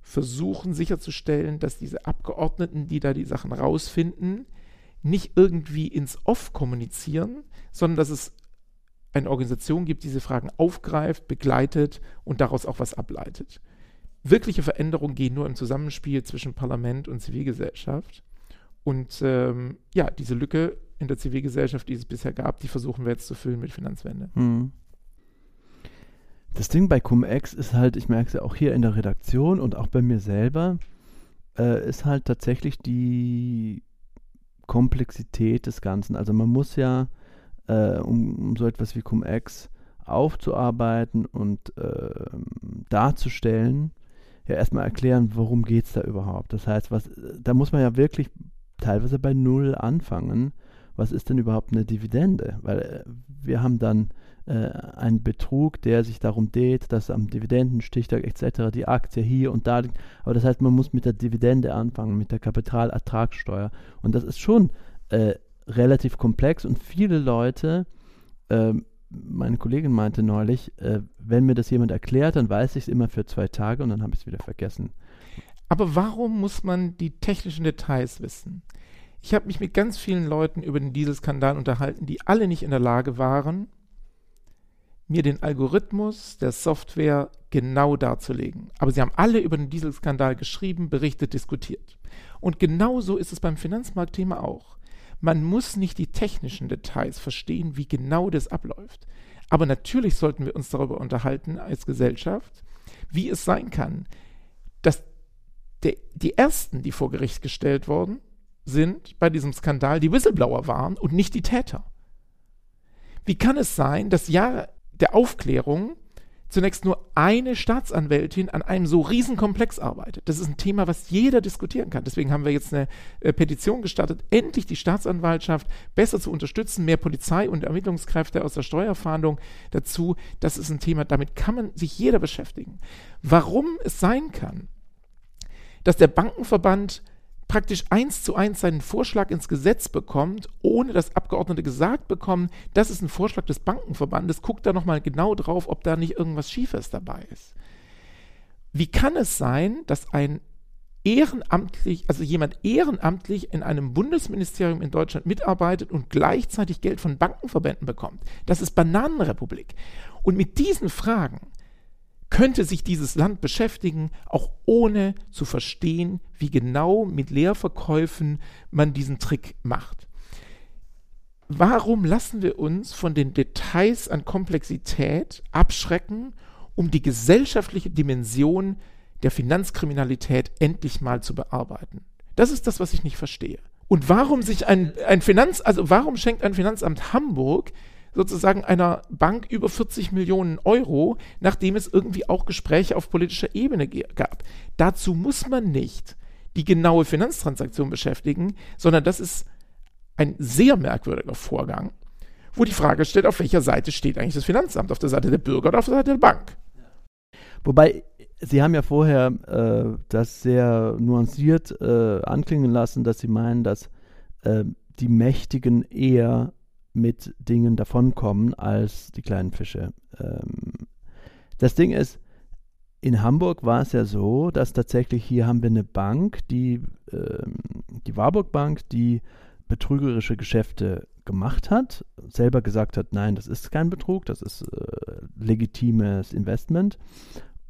versuchen sicherzustellen, dass diese Abgeordneten, die da die Sachen rausfinden, nicht irgendwie ins Off kommunizieren, sondern dass es eine Organisation gibt, die diese Fragen aufgreift, begleitet und daraus auch was ableitet. Wirkliche Veränderungen gehen nur im Zusammenspiel zwischen Parlament und Zivilgesellschaft. Und ähm, ja, diese Lücke in der Zivilgesellschaft, die es bisher gab, die versuchen wir jetzt zu füllen mit Finanzwende. Hm. Das Ding bei Cum-Ex ist halt, ich merke es ja auch hier in der Redaktion und auch bei mir selber, äh, ist halt tatsächlich die Komplexität des Ganzen. Also man muss ja, äh, um, um, so etwas wie Cum-Ex aufzuarbeiten und äh, darzustellen, ja erstmal erklären, worum geht es da überhaupt. Das heißt, was, da muss man ja wirklich teilweise bei Null anfangen. Was ist denn überhaupt eine Dividende? Weil äh, wir haben dann äh, einen Betrug, der sich darum dreht, dass am Dividendenstichtag etc. die Aktie hier und da liegt. Aber das heißt, man muss mit der Dividende anfangen, mit der Kapitalertragssteuer. Und das ist schon äh, relativ komplex und viele Leute, äh, meine Kollegin meinte neulich, äh, wenn mir das jemand erklärt, dann weiß ich es immer für zwei Tage und dann habe ich es wieder vergessen. Aber warum muss man die technischen Details wissen? Ich habe mich mit ganz vielen Leuten über den Dieselskandal unterhalten, die alle nicht in der Lage waren, mir den Algorithmus der Software genau darzulegen. Aber sie haben alle über den Dieselskandal geschrieben, berichtet, diskutiert. Und genauso ist es beim Finanzmarktthema auch. Man muss nicht die technischen Details verstehen, wie genau das abläuft. Aber natürlich sollten wir uns darüber unterhalten als Gesellschaft, wie es sein kann, dass der, die ersten, die vor Gericht gestellt worden sind bei diesem Skandal, die Whistleblower waren und nicht die Täter. Wie kann es sein, dass Jahre der Aufklärung zunächst nur eine Staatsanwältin an einem so riesen Komplex arbeitet. Das ist ein Thema, was jeder diskutieren kann. Deswegen haben wir jetzt eine äh, Petition gestartet, endlich die Staatsanwaltschaft besser zu unterstützen, mehr Polizei und Ermittlungskräfte aus der Steuerfahndung dazu. Das ist ein Thema, damit kann man sich jeder beschäftigen. Warum es sein kann, dass der Bankenverband praktisch eins zu eins seinen Vorschlag ins Gesetz bekommt, ohne dass Abgeordnete gesagt bekommen, das ist ein Vorschlag des Bankenverbandes, guckt da nochmal genau drauf, ob da nicht irgendwas Schiefes dabei ist. Wie kann es sein, dass ein ehrenamtlich, also jemand ehrenamtlich in einem Bundesministerium in Deutschland mitarbeitet und gleichzeitig Geld von Bankenverbänden bekommt? Das ist Bananenrepublik. Und mit diesen Fragen könnte sich dieses Land beschäftigen, auch ohne zu verstehen, wie genau mit Leerverkäufen man diesen Trick macht. Warum lassen wir uns von den Details an Komplexität abschrecken, um die gesellschaftliche Dimension der Finanzkriminalität endlich mal zu bearbeiten? Das ist das, was ich nicht verstehe. Und warum sich ein, ein Finanz, also warum schenkt ein Finanzamt Hamburg sozusagen einer Bank über 40 Millionen Euro, nachdem es irgendwie auch Gespräche auf politischer Ebene gab. Dazu muss man nicht die genaue Finanztransaktion beschäftigen, sondern das ist ein sehr merkwürdiger Vorgang, wo die Frage stellt, auf welcher Seite steht eigentlich das Finanzamt, auf der Seite der Bürger oder auf der Seite der Bank. Wobei, Sie haben ja vorher äh, das sehr nuanciert äh, anklingen lassen, dass Sie meinen, dass äh, die Mächtigen eher mit Dingen davonkommen als die kleinen Fische. Ähm, das Ding ist, in Hamburg war es ja so, dass tatsächlich hier haben wir eine Bank, die, ähm, die Warburg Bank, die betrügerische Geschäfte gemacht hat, selber gesagt hat, nein, das ist kein Betrug, das ist äh, legitimes Investment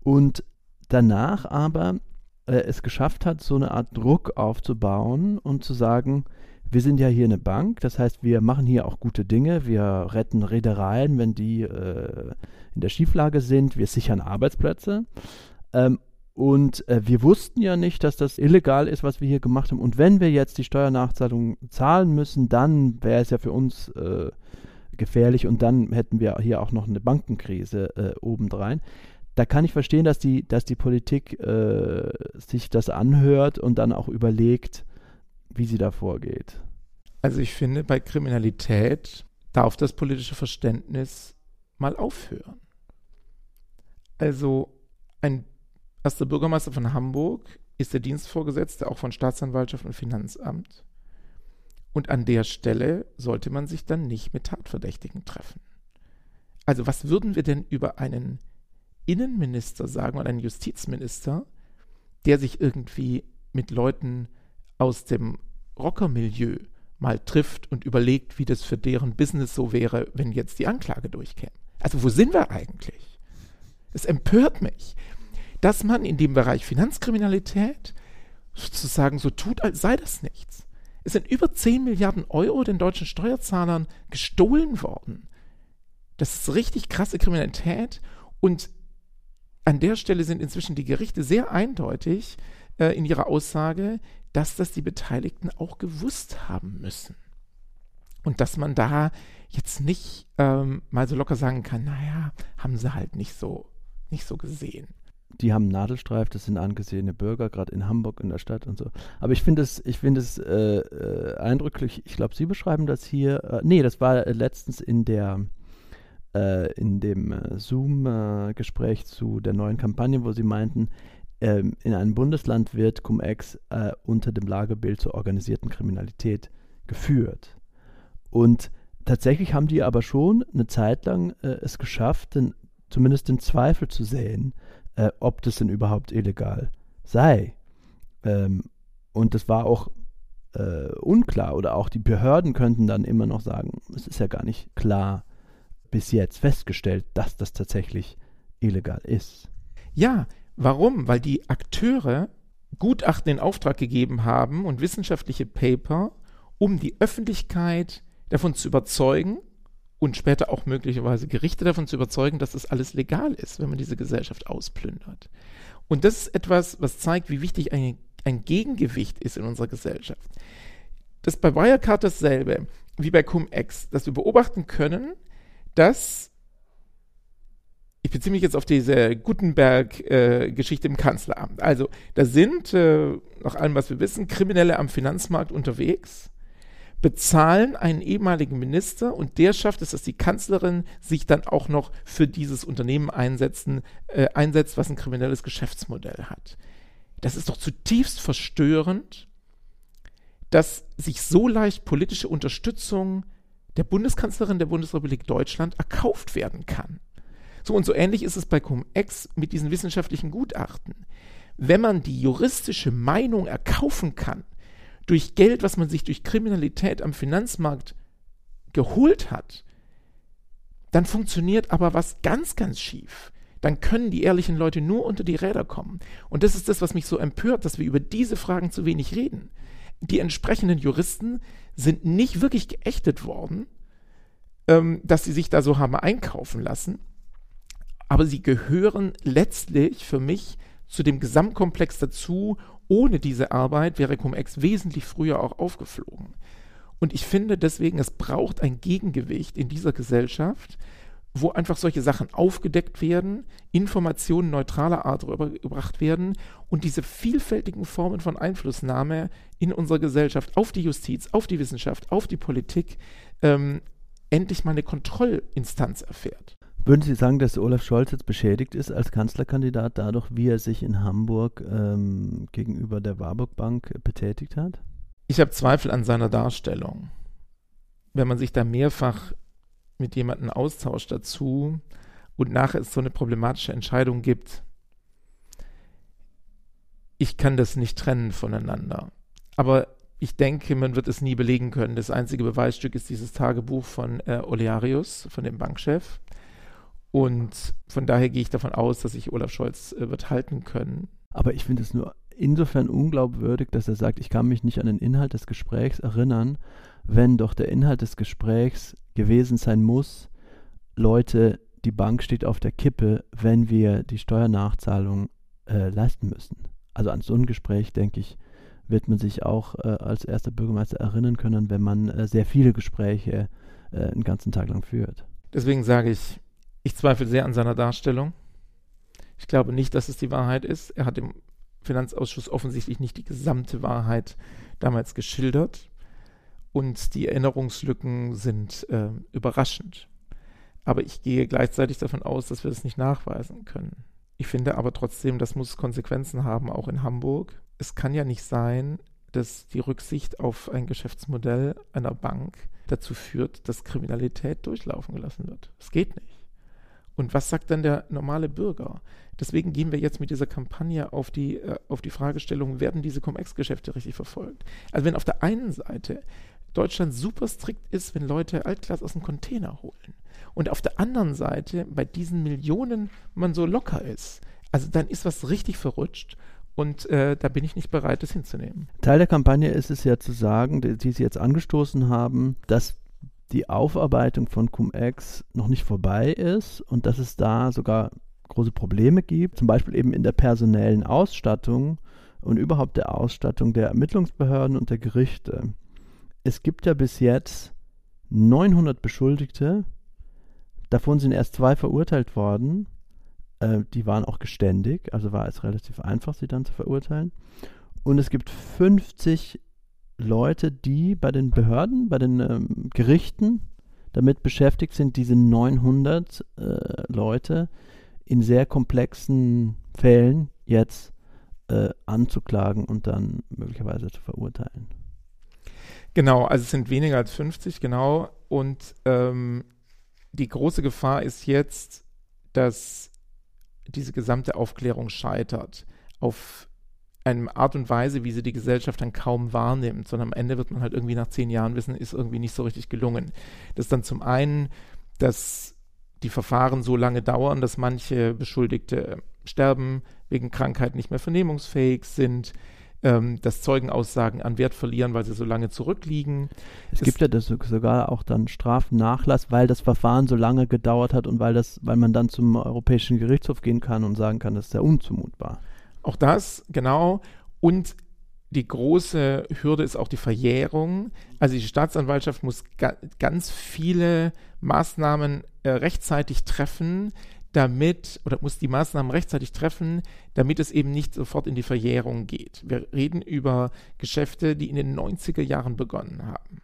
und danach aber äh, es geschafft hat, so eine Art Druck aufzubauen und zu sagen, wir sind ja hier eine Bank, das heißt, wir machen hier auch gute Dinge. Wir retten Reedereien, wenn die äh, in der Schieflage sind. Wir sichern Arbeitsplätze. Ähm, und äh, wir wussten ja nicht, dass das illegal ist, was wir hier gemacht haben. Und wenn wir jetzt die Steuernachzahlung zahlen müssen, dann wäre es ja für uns äh, gefährlich und dann hätten wir hier auch noch eine Bankenkrise äh, obendrein. Da kann ich verstehen, dass die, dass die Politik äh, sich das anhört und dann auch überlegt, wie sie da vorgeht. Also ich finde, bei Kriminalität darf das politische Verständnis mal aufhören. Also ein erster Bürgermeister von Hamburg ist der Dienstvorgesetzte auch von Staatsanwaltschaft und Finanzamt. Und an der Stelle sollte man sich dann nicht mit Tatverdächtigen treffen. Also was würden wir denn über einen Innenminister sagen oder einen Justizminister, der sich irgendwie mit Leuten aus dem Rockermilieu mal trifft und überlegt, wie das für deren Business so wäre, wenn jetzt die Anklage durchkäme. Also wo sind wir eigentlich? Es empört mich, dass man in dem Bereich Finanzkriminalität sozusagen so tut, als sei das nichts. Es sind über 10 Milliarden Euro den deutschen Steuerzahlern gestohlen worden. Das ist richtig krasse Kriminalität und an der Stelle sind inzwischen die Gerichte sehr eindeutig äh, in ihrer Aussage, dass das die Beteiligten auch gewusst haben müssen. Und dass man da jetzt nicht ähm, mal so locker sagen kann, naja, haben sie halt nicht so, nicht so gesehen. Die haben Nadelstreif, das sind angesehene Bürger, gerade in Hamburg in der Stadt und so. Aber ich finde es, ich finde äh, äh, eindrücklich, ich glaube, Sie beschreiben das hier, äh, nee, das war letztens in der, äh, in dem äh, Zoom-Gespräch zu der neuen Kampagne, wo Sie meinten, ähm, in einem Bundesland wird Cum-Ex äh, unter dem Lagebild zur organisierten Kriminalität geführt. Und tatsächlich haben die aber schon eine Zeit lang äh, es geschafft, den, zumindest den Zweifel zu sehen, äh, ob das denn überhaupt illegal sei. Ähm, und das war auch äh, unklar oder auch die Behörden könnten dann immer noch sagen, es ist ja gar nicht klar bis jetzt festgestellt, dass das tatsächlich illegal ist. Ja, Warum? Weil die Akteure Gutachten in Auftrag gegeben haben und wissenschaftliche Paper, um die Öffentlichkeit davon zu überzeugen und später auch möglicherweise Gerichte davon zu überzeugen, dass das alles legal ist, wenn man diese Gesellschaft ausplündert. Und das ist etwas, was zeigt, wie wichtig ein, ein Gegengewicht ist in unserer Gesellschaft. Das ist bei Wirecard dasselbe wie bei Cum-Ex, dass wir beobachten können, dass ich beziehe mich jetzt auf diese Gutenberg-Geschichte äh, im Kanzleramt. Also, da sind, äh, nach allem, was wir wissen, Kriminelle am Finanzmarkt unterwegs, bezahlen einen ehemaligen Minister und der schafft es, dass die Kanzlerin sich dann auch noch für dieses Unternehmen einsetzen, äh, einsetzt, was ein kriminelles Geschäftsmodell hat. Das ist doch zutiefst verstörend, dass sich so leicht politische Unterstützung der Bundeskanzlerin der Bundesrepublik Deutschland erkauft werden kann. So und so ähnlich ist es bei Cum-Ex mit diesen wissenschaftlichen Gutachten. Wenn man die juristische Meinung erkaufen kann, durch Geld, was man sich durch Kriminalität am Finanzmarkt geholt hat, dann funktioniert aber was ganz, ganz schief. Dann können die ehrlichen Leute nur unter die Räder kommen. Und das ist das, was mich so empört, dass wir über diese Fragen zu wenig reden. Die entsprechenden Juristen sind nicht wirklich geächtet worden, ähm, dass sie sich da so haben einkaufen lassen aber sie gehören letztlich für mich zu dem Gesamtkomplex dazu. Ohne diese Arbeit wäre Cum-Ex wesentlich früher auch aufgeflogen. Und ich finde deswegen, es braucht ein Gegengewicht in dieser Gesellschaft, wo einfach solche Sachen aufgedeckt werden, Informationen neutraler Art rübergebracht werden und diese vielfältigen Formen von Einflussnahme in unserer Gesellschaft auf die Justiz, auf die Wissenschaft, auf die Politik ähm, endlich mal eine Kontrollinstanz erfährt. Würden Sie sagen, dass Olaf Scholz jetzt beschädigt ist als Kanzlerkandidat dadurch, wie er sich in Hamburg ähm, gegenüber der Warburg Bank betätigt hat? Ich habe Zweifel an seiner Darstellung. Wenn man sich da mehrfach mit jemandem austauscht dazu und nachher es so eine problematische Entscheidung gibt, ich kann das nicht trennen voneinander. Aber ich denke, man wird es nie belegen können. Das einzige Beweisstück ist dieses Tagebuch von äh, Olearius, von dem Bankchef. Und von daher gehe ich davon aus, dass sich Olaf Scholz äh, wird halten können. Aber ich finde es nur insofern unglaubwürdig, dass er sagt, ich kann mich nicht an den Inhalt des Gesprächs erinnern, wenn doch der Inhalt des Gesprächs gewesen sein muss, Leute, die Bank steht auf der Kippe, wenn wir die Steuernachzahlung äh, leisten müssen. Also an so ein Gespräch, denke ich, wird man sich auch äh, als erster Bürgermeister erinnern können, wenn man äh, sehr viele Gespräche äh, einen ganzen Tag lang führt. Deswegen sage ich, ich zweifle sehr an seiner Darstellung. Ich glaube nicht, dass es die Wahrheit ist. Er hat im Finanzausschuss offensichtlich nicht die gesamte Wahrheit damals geschildert. Und die Erinnerungslücken sind äh, überraschend. Aber ich gehe gleichzeitig davon aus, dass wir das nicht nachweisen können. Ich finde aber trotzdem, das muss Konsequenzen haben, auch in Hamburg. Es kann ja nicht sein, dass die Rücksicht auf ein Geschäftsmodell einer Bank dazu führt, dass Kriminalität durchlaufen gelassen wird. Es geht nicht. Und was sagt dann der normale Bürger? Deswegen gehen wir jetzt mit dieser Kampagne auf die, äh, auf die Fragestellung, werden diese Cum-Ex-Geschäfte richtig verfolgt? Also wenn auf der einen Seite Deutschland super strikt ist, wenn Leute Altglas aus dem Container holen und auf der anderen Seite bei diesen Millionen man so locker ist, also dann ist was richtig verrutscht und äh, da bin ich nicht bereit, das hinzunehmen. Teil der Kampagne ist es ja zu sagen, die, die Sie jetzt angestoßen haben, dass die Aufarbeitung von Cum-Ex noch nicht vorbei ist und dass es da sogar große Probleme gibt, zum Beispiel eben in der personellen Ausstattung und überhaupt der Ausstattung der Ermittlungsbehörden und der Gerichte. Es gibt ja bis jetzt 900 Beschuldigte, davon sind erst zwei verurteilt worden äh, die waren auch geständig, also war es relativ einfach, sie dann zu verurteilen. Und es gibt 50 Leute, die bei den Behörden, bei den ähm, Gerichten damit beschäftigt sind, diese 900 äh, Leute in sehr komplexen Fällen jetzt äh, anzuklagen und dann möglicherweise zu verurteilen. Genau, also es sind weniger als 50, genau. Und ähm, die große Gefahr ist jetzt, dass diese gesamte Aufklärung scheitert auf eine Art und Weise, wie sie die Gesellschaft dann kaum wahrnimmt, sondern am Ende wird man halt irgendwie nach zehn Jahren wissen, ist irgendwie nicht so richtig gelungen. Das ist dann zum einen, dass die Verfahren so lange dauern, dass manche Beschuldigte sterben, wegen Krankheit nicht mehr vernehmungsfähig sind, ähm, dass Zeugenaussagen an Wert verlieren, weil sie so lange zurückliegen. Es das gibt ja das sogar auch dann Strafnachlass, weil das Verfahren so lange gedauert hat und weil das, weil man dann zum Europäischen Gerichtshof gehen kann und sagen kann, das ist ja unzumutbar. Auch das, genau. Und die große Hürde ist auch die Verjährung. Also die Staatsanwaltschaft muss ga ganz viele Maßnahmen äh, rechtzeitig treffen, damit oder muss die Maßnahmen rechtzeitig treffen, damit es eben nicht sofort in die Verjährung geht. Wir reden über Geschäfte, die in den 90er Jahren begonnen haben.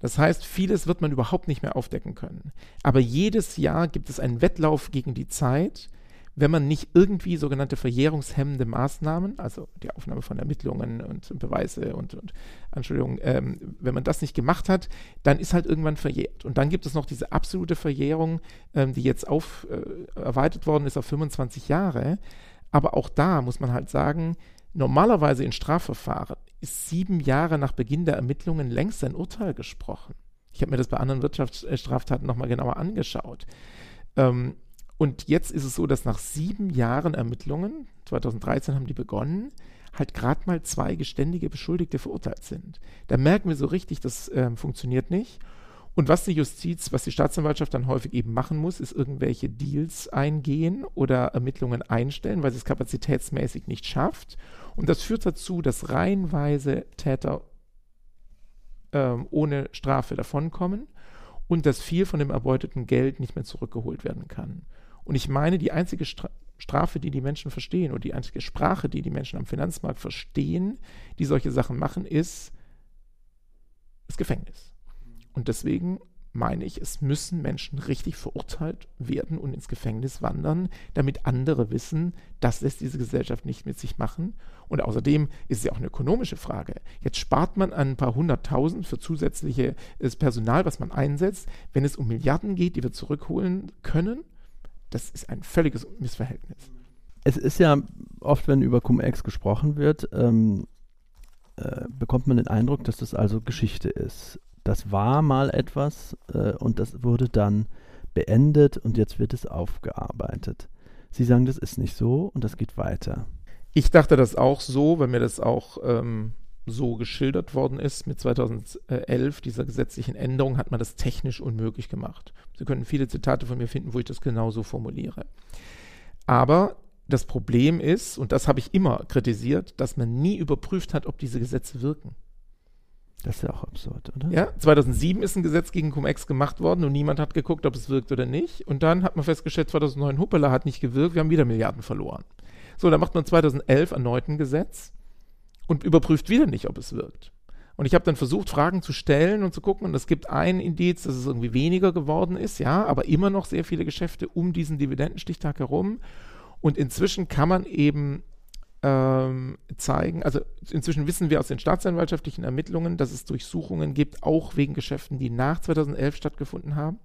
Das heißt, vieles wird man überhaupt nicht mehr aufdecken können. Aber jedes Jahr gibt es einen Wettlauf gegen die Zeit, wenn man nicht irgendwie sogenannte verjährungshemmende Maßnahmen, also die Aufnahme von Ermittlungen und Beweise und, und Anschuldigungen, ähm, wenn man das nicht gemacht hat, dann ist halt irgendwann verjährt. Und dann gibt es noch diese absolute Verjährung, ähm, die jetzt auf, äh, erweitert worden ist auf 25 Jahre. Aber auch da muss man halt sagen, normalerweise in Strafverfahren ist sieben Jahre nach Beginn der Ermittlungen längst ein Urteil gesprochen. Ich habe mir das bei anderen Wirtschaftsstraftaten nochmal genauer angeschaut. Ähm, und jetzt ist es so, dass nach sieben Jahren Ermittlungen, 2013 haben die begonnen, halt gerade mal zwei geständige Beschuldigte verurteilt sind. Da merken wir so richtig, das äh, funktioniert nicht. Und was die Justiz, was die Staatsanwaltschaft dann häufig eben machen muss, ist irgendwelche Deals eingehen oder Ermittlungen einstellen, weil sie es kapazitätsmäßig nicht schafft. Und das führt dazu, dass reihenweise Täter ähm, ohne Strafe davonkommen und dass viel von dem erbeuteten Geld nicht mehr zurückgeholt werden kann. Und ich meine, die einzige Strafe, die die Menschen verstehen, oder die einzige Sprache, die die Menschen am Finanzmarkt verstehen, die solche Sachen machen, ist das Gefängnis. Und deswegen meine ich, es müssen Menschen richtig verurteilt werden und ins Gefängnis wandern, damit andere wissen, das lässt diese Gesellschaft nicht mit sich machen. Und außerdem ist es ja auch eine ökonomische Frage. Jetzt spart man ein paar hunderttausend für zusätzliches Personal, was man einsetzt, wenn es um Milliarden geht, die wir zurückholen können das ist ein völliges Missverhältnis. Es ist ja oft, wenn über Cum-Ex gesprochen wird, ähm, äh, bekommt man den Eindruck, dass das also Geschichte ist. Das war mal etwas äh, und das wurde dann beendet und jetzt wird es aufgearbeitet. Sie sagen, das ist nicht so und das geht weiter. Ich dachte das auch so, weil mir das auch ähm, so geschildert worden ist mit 2011, dieser gesetzlichen Änderung, hat man das technisch unmöglich gemacht. Sie können viele Zitate von mir finden, wo ich das genauso formuliere. Aber das Problem ist, und das habe ich immer kritisiert, dass man nie überprüft hat, ob diese Gesetze wirken. Das ist ja auch absurd, oder? Ja, 2007 ist ein Gesetz gegen Cum-Ex gemacht worden und niemand hat geguckt, ob es wirkt oder nicht. Und dann hat man festgestellt, 2009 Huppela hat nicht gewirkt, wir haben wieder Milliarden verloren. So, dann macht man 2011 erneut ein Gesetz und überprüft wieder nicht, ob es wirkt. Und ich habe dann versucht, Fragen zu stellen und zu gucken. Und es gibt ein Indiz, dass es irgendwie weniger geworden ist, ja, aber immer noch sehr viele Geschäfte um diesen Dividendenstichtag herum. Und inzwischen kann man eben ähm, zeigen, also inzwischen wissen wir aus den staatsanwaltschaftlichen Ermittlungen, dass es Durchsuchungen gibt, auch wegen Geschäften, die nach 2011 stattgefunden haben.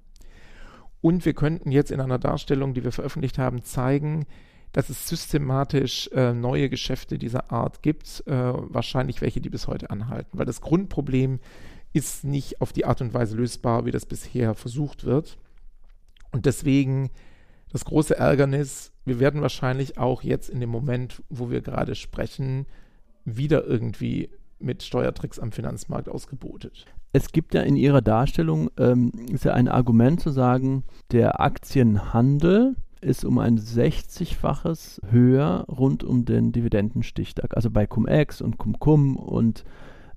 Und wir könnten jetzt in einer Darstellung, die wir veröffentlicht haben, zeigen, dass es systematisch äh, neue Geschäfte dieser Art gibt, äh, wahrscheinlich welche, die bis heute anhalten. Weil das Grundproblem ist nicht auf die Art und Weise lösbar, wie das bisher versucht wird. Und deswegen das große Ärgernis, wir werden wahrscheinlich auch jetzt in dem Moment, wo wir gerade sprechen, wieder irgendwie mit Steuertricks am Finanzmarkt ausgebotet. Es gibt ja in Ihrer Darstellung ähm, ist ja ein Argument zu sagen, der Aktienhandel ist um ein 60-faches höher rund um den Dividendenstichtag. Also bei Cum-Ex und Cum-Cum und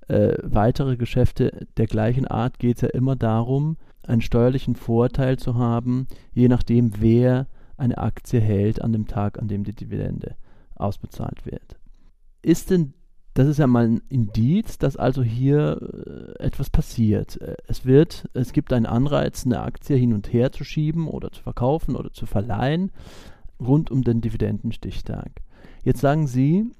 äh, weitere Geschäfte der gleichen Art geht es ja immer darum, einen steuerlichen Vorteil zu haben, je nachdem, wer eine Aktie hält an dem Tag, an dem die Dividende ausbezahlt wird. Ist denn, das ist ja mal ein Indiz, dass also hier äh, etwas passiert. Äh, es wird, es gibt einen Anreiz, eine Aktie hin und her zu schieben oder zu verkaufen oder zu verleihen rund um den Dividendenstichtag. Jetzt sagen Sie,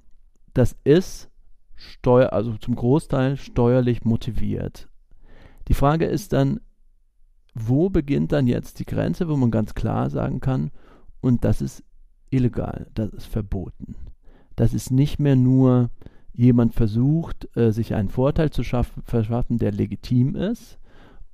das ist Steuer, also zum Großteil steuerlich motiviert. Die Frage ist dann, wo beginnt dann jetzt die Grenze, wo man ganz klar sagen kann, und das ist illegal, das ist verboten. Das ist nicht mehr nur jemand versucht, äh, sich einen Vorteil zu schaffen, verschaffen, der legitim ist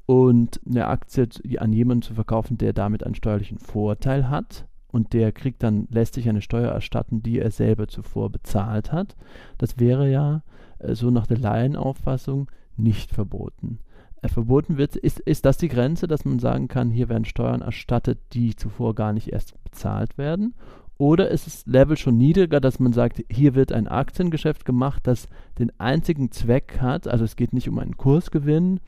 und eine Aktie an jemanden zu verkaufen, der damit einen steuerlichen Vorteil hat und der kriegt dann, lässt sich eine Steuer erstatten, die er selber zuvor bezahlt hat. Das wäre ja äh, so nach der Laienauffassung nicht verboten verboten wird, ist, ist das die Grenze, dass man sagen kann, hier werden Steuern erstattet, die zuvor gar nicht erst bezahlt werden? Oder ist das Level schon niedriger, dass man sagt, hier wird ein Aktiengeschäft gemacht, das den einzigen Zweck hat, also es geht nicht um einen Kursgewinn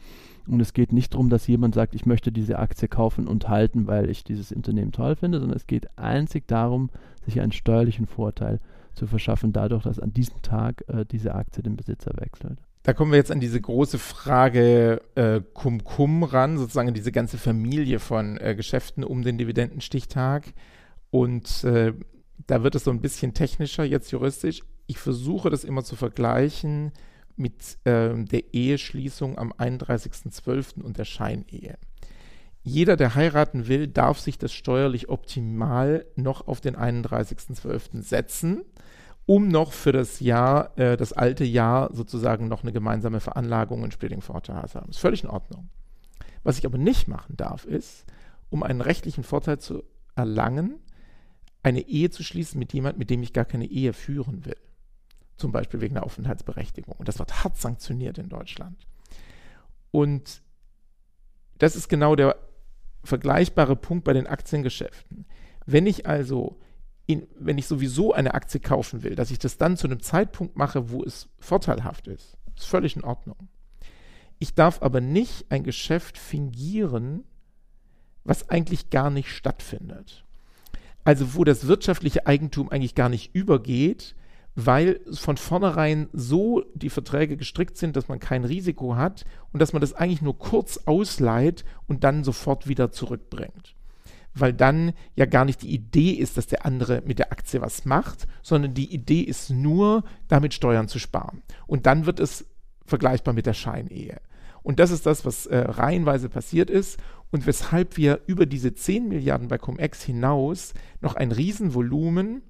und es geht nicht darum, dass jemand sagt, ich möchte diese Aktie kaufen und halten, weil ich dieses Unternehmen toll finde, sondern es geht einzig darum, sich einen steuerlichen Vorteil zu verschaffen, dadurch, dass an diesem Tag äh, diese Aktie den Besitzer wechselt. Da kommen wir jetzt an diese große Frage äh, Cum Cum ran, sozusagen diese ganze Familie von äh, Geschäften um den Dividendenstichtag. Und äh, da wird es so ein bisschen technischer jetzt juristisch. Ich versuche das immer zu vergleichen mit ähm, der Eheschließung am 31.12. und der Scheinehe. Jeder, der heiraten will, darf sich das steuerlich optimal noch auf den 31.12. setzen um noch für das Jahr, äh, das alte Jahr sozusagen noch eine gemeinsame Veranlagung in Splitting-Vorteil zu haben. Ist völlig in Ordnung. Was ich aber nicht machen darf, ist, um einen rechtlichen Vorteil zu erlangen, eine Ehe zu schließen mit jemandem, mit dem ich gar keine Ehe führen will. Zum Beispiel wegen der Aufenthaltsberechtigung. Und das wird hart sanktioniert in Deutschland. Und das ist genau der vergleichbare Punkt bei den Aktiengeschäften. Wenn ich also in, wenn ich sowieso eine Aktie kaufen will, dass ich das dann zu einem Zeitpunkt mache, wo es vorteilhaft ist. Ist völlig in Ordnung. Ich darf aber nicht ein Geschäft fingieren, was eigentlich gar nicht stattfindet. Also wo das wirtschaftliche Eigentum eigentlich gar nicht übergeht, weil von vornherein so die Verträge gestrickt sind, dass man kein Risiko hat und dass man das eigentlich nur kurz ausleiht und dann sofort wieder zurückbringt weil dann ja gar nicht die Idee ist, dass der andere mit der Aktie was macht, sondern die Idee ist nur, damit Steuern zu sparen. Und dann wird es vergleichbar mit der Scheinehe. Und das ist das, was äh, reihenweise passiert ist und weshalb wir über diese 10 Milliarden bei Cum-Ex hinaus noch ein Riesenvolumen,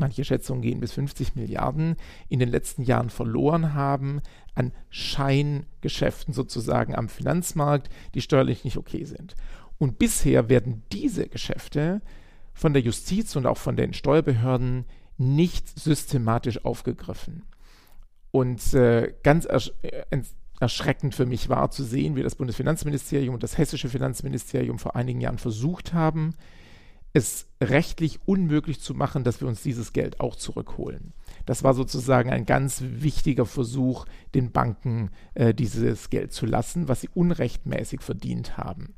manche Schätzungen gehen bis 50 Milliarden, in den letzten Jahren verloren haben an Scheingeschäften sozusagen am Finanzmarkt, die steuerlich nicht okay sind. Und bisher werden diese Geschäfte von der Justiz und auch von den Steuerbehörden nicht systematisch aufgegriffen. Und äh, ganz äh, erschreckend für mich war zu sehen, wie das Bundesfinanzministerium und das hessische Finanzministerium vor einigen Jahren versucht haben, es rechtlich unmöglich zu machen, dass wir uns dieses Geld auch zurückholen. Das war sozusagen ein ganz wichtiger Versuch, den Banken äh, dieses Geld zu lassen, was sie unrechtmäßig verdient haben.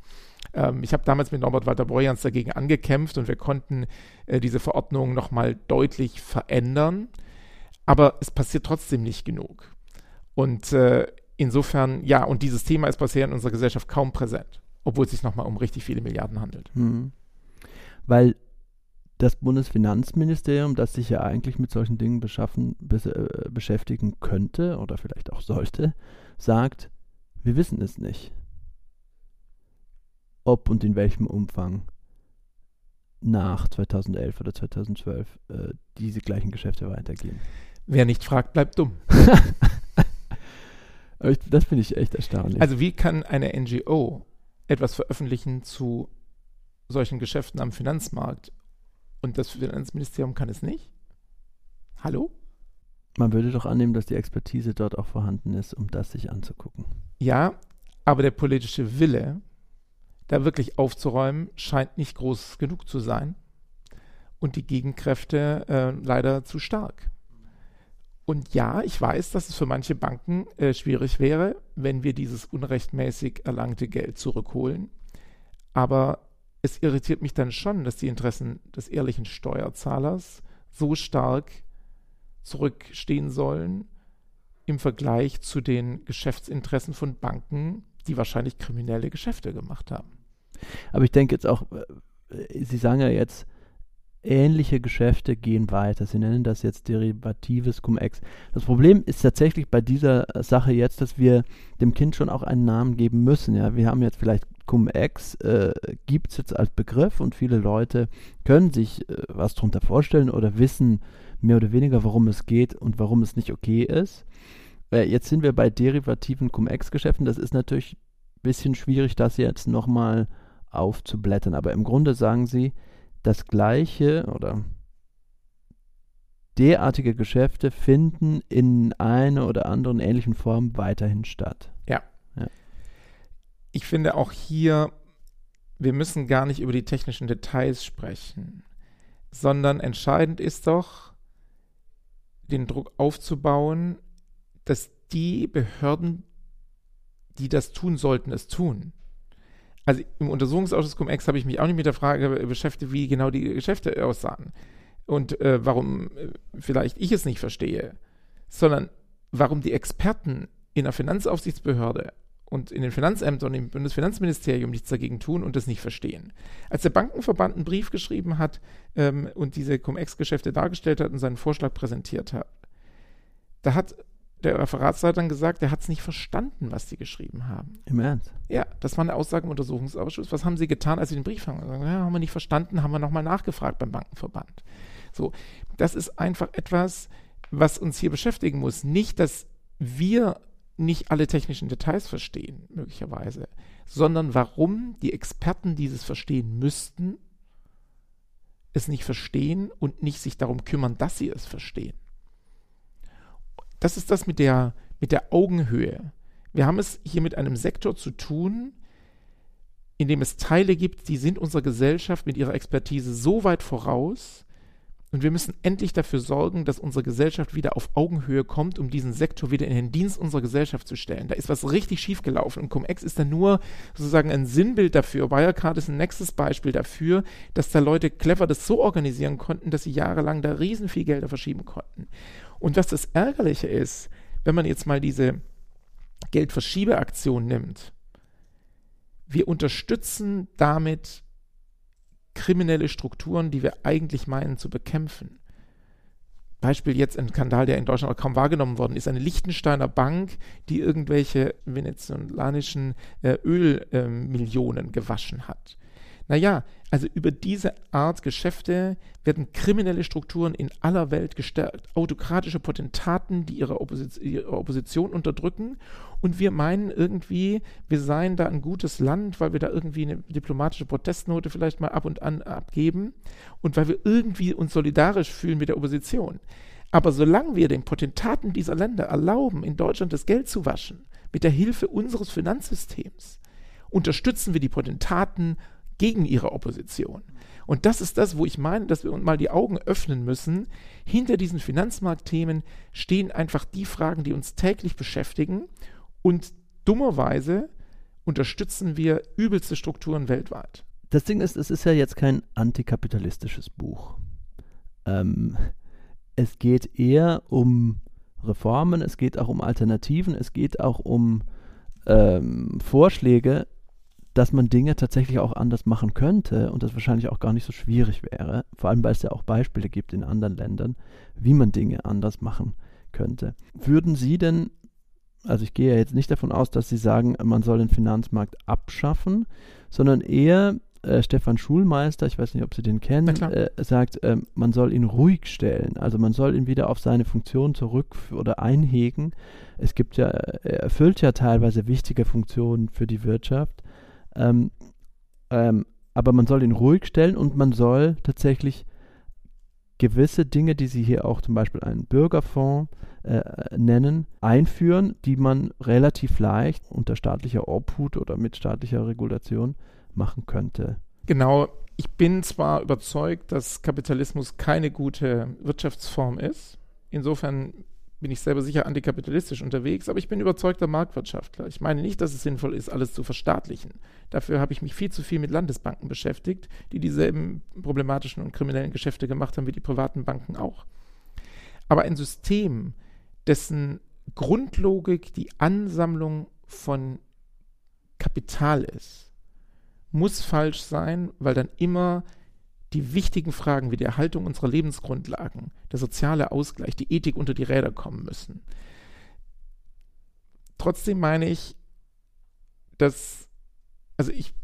Ähm, ich habe damals mit Norbert Walter Borjans dagegen angekämpft und wir konnten äh, diese Verordnung nochmal deutlich verändern. Aber es passiert trotzdem nicht genug. Und äh, insofern, ja, und dieses Thema ist bisher in unserer Gesellschaft kaum präsent, obwohl es sich nochmal um richtig viele Milliarden handelt. Hm. Weil das Bundesfinanzministerium, das sich ja eigentlich mit solchen Dingen beschaffen, bes äh, beschäftigen könnte oder vielleicht auch sollte, sagt, wir wissen es nicht ob und in welchem Umfang nach 2011 oder 2012 äh, diese gleichen Geschäfte weitergehen. Wer nicht fragt, bleibt dumm. ich, das finde ich echt erstaunlich. Also wie kann eine NGO etwas veröffentlichen zu solchen Geschäften am Finanzmarkt und das Finanzministerium kann es nicht? Hallo? Man würde doch annehmen, dass die Expertise dort auch vorhanden ist, um das sich anzugucken. Ja, aber der politische Wille da wirklich aufzuräumen, scheint nicht groß genug zu sein. Und die Gegenkräfte äh, leider zu stark. Und ja, ich weiß, dass es für manche Banken äh, schwierig wäre, wenn wir dieses unrechtmäßig erlangte Geld zurückholen. Aber es irritiert mich dann schon, dass die Interessen des ehrlichen Steuerzahlers so stark zurückstehen sollen im Vergleich zu den Geschäftsinteressen von Banken, die wahrscheinlich kriminelle Geschäfte gemacht haben. Aber ich denke jetzt auch, äh, Sie sagen ja jetzt, ähnliche Geschäfte gehen weiter. Sie nennen das jetzt derivatives Cum-Ex. Das Problem ist tatsächlich bei dieser Sache jetzt, dass wir dem Kind schon auch einen Namen geben müssen. Ja, wir haben jetzt vielleicht Cum-Ex, äh, gibt es jetzt als Begriff und viele Leute können sich äh, was darunter vorstellen oder wissen mehr oder weniger, worum es geht und warum es nicht okay ist. Äh, jetzt sind wir bei derivativen Cum-Ex-Geschäften. Das ist natürlich ein bisschen schwierig, das jetzt nochmal aufzublättern. Aber im Grunde sagen sie, das gleiche oder derartige Geschäfte finden in einer oder anderen ähnlichen Form weiterhin statt. Ja. ja. Ich finde auch hier, wir müssen gar nicht über die technischen Details sprechen, sondern entscheidend ist doch, den Druck aufzubauen, dass die Behörden, die das tun sollten, es tun also im Untersuchungsausschuss Cum-Ex habe ich mich auch nicht mit der Frage beschäftigt, wie genau die Geschäfte aussahen und äh, warum äh, vielleicht ich es nicht verstehe, sondern warum die Experten in der Finanzaufsichtsbehörde und in den Finanzämtern und im Bundesfinanzministerium nichts dagegen tun und das nicht verstehen. Als der Bankenverband einen Brief geschrieben hat ähm, und diese Cum-Ex-Geschäfte dargestellt hat und seinen Vorschlag präsentiert hat, da hat der Referatsleiter dann gesagt, er hat es nicht verstanden, was sie geschrieben haben. Im Ernst? Ja, das war eine Aussage im Untersuchungsausschuss. Was haben sie getan, als sie den Brief haben? Ja, haben wir nicht verstanden, haben wir nochmal nachgefragt beim Bankenverband. So, das ist einfach etwas, was uns hier beschäftigen muss. Nicht, dass wir nicht alle technischen Details verstehen, möglicherweise, sondern warum die Experten dieses verstehen müssten, es nicht verstehen und nicht sich darum kümmern, dass sie es verstehen das ist das mit der, mit der Augenhöhe. Wir haben es hier mit einem Sektor zu tun, in dem es Teile gibt, die sind unserer Gesellschaft mit ihrer Expertise so weit voraus, und wir müssen endlich dafür sorgen, dass unsere Gesellschaft wieder auf Augenhöhe kommt, um diesen Sektor wieder in den Dienst unserer Gesellschaft zu stellen. Da ist was richtig schiefgelaufen und Cum-Ex ist dann nur sozusagen ein Sinnbild dafür. Wirecard ist ein nächstes Beispiel dafür, dass da Leute clever das so organisieren konnten, dass sie jahrelang da riesen viel Gelder verschieben konnten. Und was das Ärgerliche ist, wenn man jetzt mal diese Geldverschiebeaktion nimmt, wir unterstützen damit kriminelle Strukturen, die wir eigentlich meinen zu bekämpfen. Beispiel jetzt ein Skandal, der in Deutschland auch kaum wahrgenommen worden ist. Eine Liechtensteiner Bank, die irgendwelche venezolanischen äh, Ölmillionen äh, gewaschen hat. Naja, also über diese Art Geschäfte werden kriminelle Strukturen in aller Welt gestärkt, autokratische Potentaten, die ihre, Opposi ihre, Opposition unterdrücken. Und wir meinen irgendwie, wir seien da ein gutes Land, weil wir da irgendwie eine diplomatische Protestnote vielleicht mal ab und an abgeben und weil wir irgendwie uns solidarisch fühlen mit der Opposition. Aber solange wir den Potentaten dieser Länder erlauben, in Deutschland das Geld zu waschen, mit der Hilfe unseres Finanzsystems, unterstützen wir die Potentaten gegen ihre Opposition. Und das ist das, wo ich meine, dass wir uns mal die Augen öffnen müssen. Hinter diesen Finanzmarktthemen stehen einfach die Fragen, die uns täglich beschäftigen. Und dummerweise unterstützen wir übelste Strukturen weltweit. Das Ding ist, es ist ja jetzt kein antikapitalistisches Buch. Ähm, es geht eher um Reformen, es geht auch um Alternativen, es geht auch um ähm, Vorschläge, dass man Dinge tatsächlich auch anders machen könnte und das wahrscheinlich auch gar nicht so schwierig wäre, vor allem weil es ja auch Beispiele gibt in anderen Ländern, wie man Dinge anders machen könnte. Würden Sie denn, also ich gehe ja jetzt nicht davon aus, dass Sie sagen, man soll den Finanzmarkt abschaffen, sondern eher äh, Stefan Schulmeister, ich weiß nicht, ob Sie den kennen, äh, sagt, äh, man soll ihn ruhig stellen. Also man soll ihn wieder auf seine Funktion zurück oder einhegen. Es gibt ja, er erfüllt ja teilweise wichtige Funktionen für die Wirtschaft. Ähm, ähm, aber man soll ihn ruhig stellen und man soll tatsächlich gewisse Dinge, die Sie hier auch zum Beispiel einen Bürgerfonds äh, nennen, einführen, die man relativ leicht unter staatlicher Obhut oder mit staatlicher Regulation machen könnte. Genau, ich bin zwar überzeugt, dass Kapitalismus keine gute Wirtschaftsform ist. Insofern bin ich selber sicher antikapitalistisch unterwegs, aber ich bin überzeugter Marktwirtschaftler. Ich meine nicht, dass es sinnvoll ist, alles zu verstaatlichen. Dafür habe ich mich viel zu viel mit Landesbanken beschäftigt, die dieselben problematischen und kriminellen Geschäfte gemacht haben wie die privaten Banken auch. Aber ein System, dessen Grundlogik die Ansammlung von Kapital ist, muss falsch sein, weil dann immer die wichtigen Fragen wie die Erhaltung unserer Lebensgrundlagen, der soziale Ausgleich, die Ethik unter die Räder kommen müssen. Trotzdem meine ich, dass, also ich,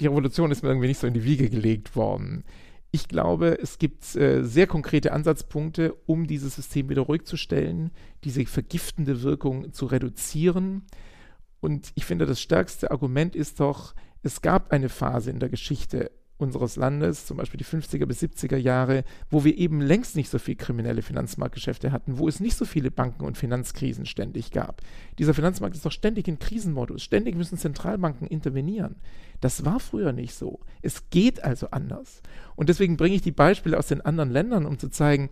die Revolution ist mir irgendwie nicht so in die Wiege gelegt worden. Ich glaube, es gibt äh, sehr konkrete Ansatzpunkte, um dieses System wieder ruhig zu stellen, diese vergiftende Wirkung zu reduzieren und ich finde, das stärkste Argument ist doch, es gab eine Phase in der Geschichte unseres Landes, zum Beispiel die 50er bis 70er Jahre, wo wir eben längst nicht so viel kriminelle Finanzmarktgeschäfte hatten, wo es nicht so viele Banken- und Finanzkrisen ständig gab. Dieser Finanzmarkt ist doch ständig in Krisenmodus. Ständig müssen Zentralbanken intervenieren. Das war früher nicht so. Es geht also anders. Und deswegen bringe ich die Beispiele aus den anderen Ländern, um zu zeigen,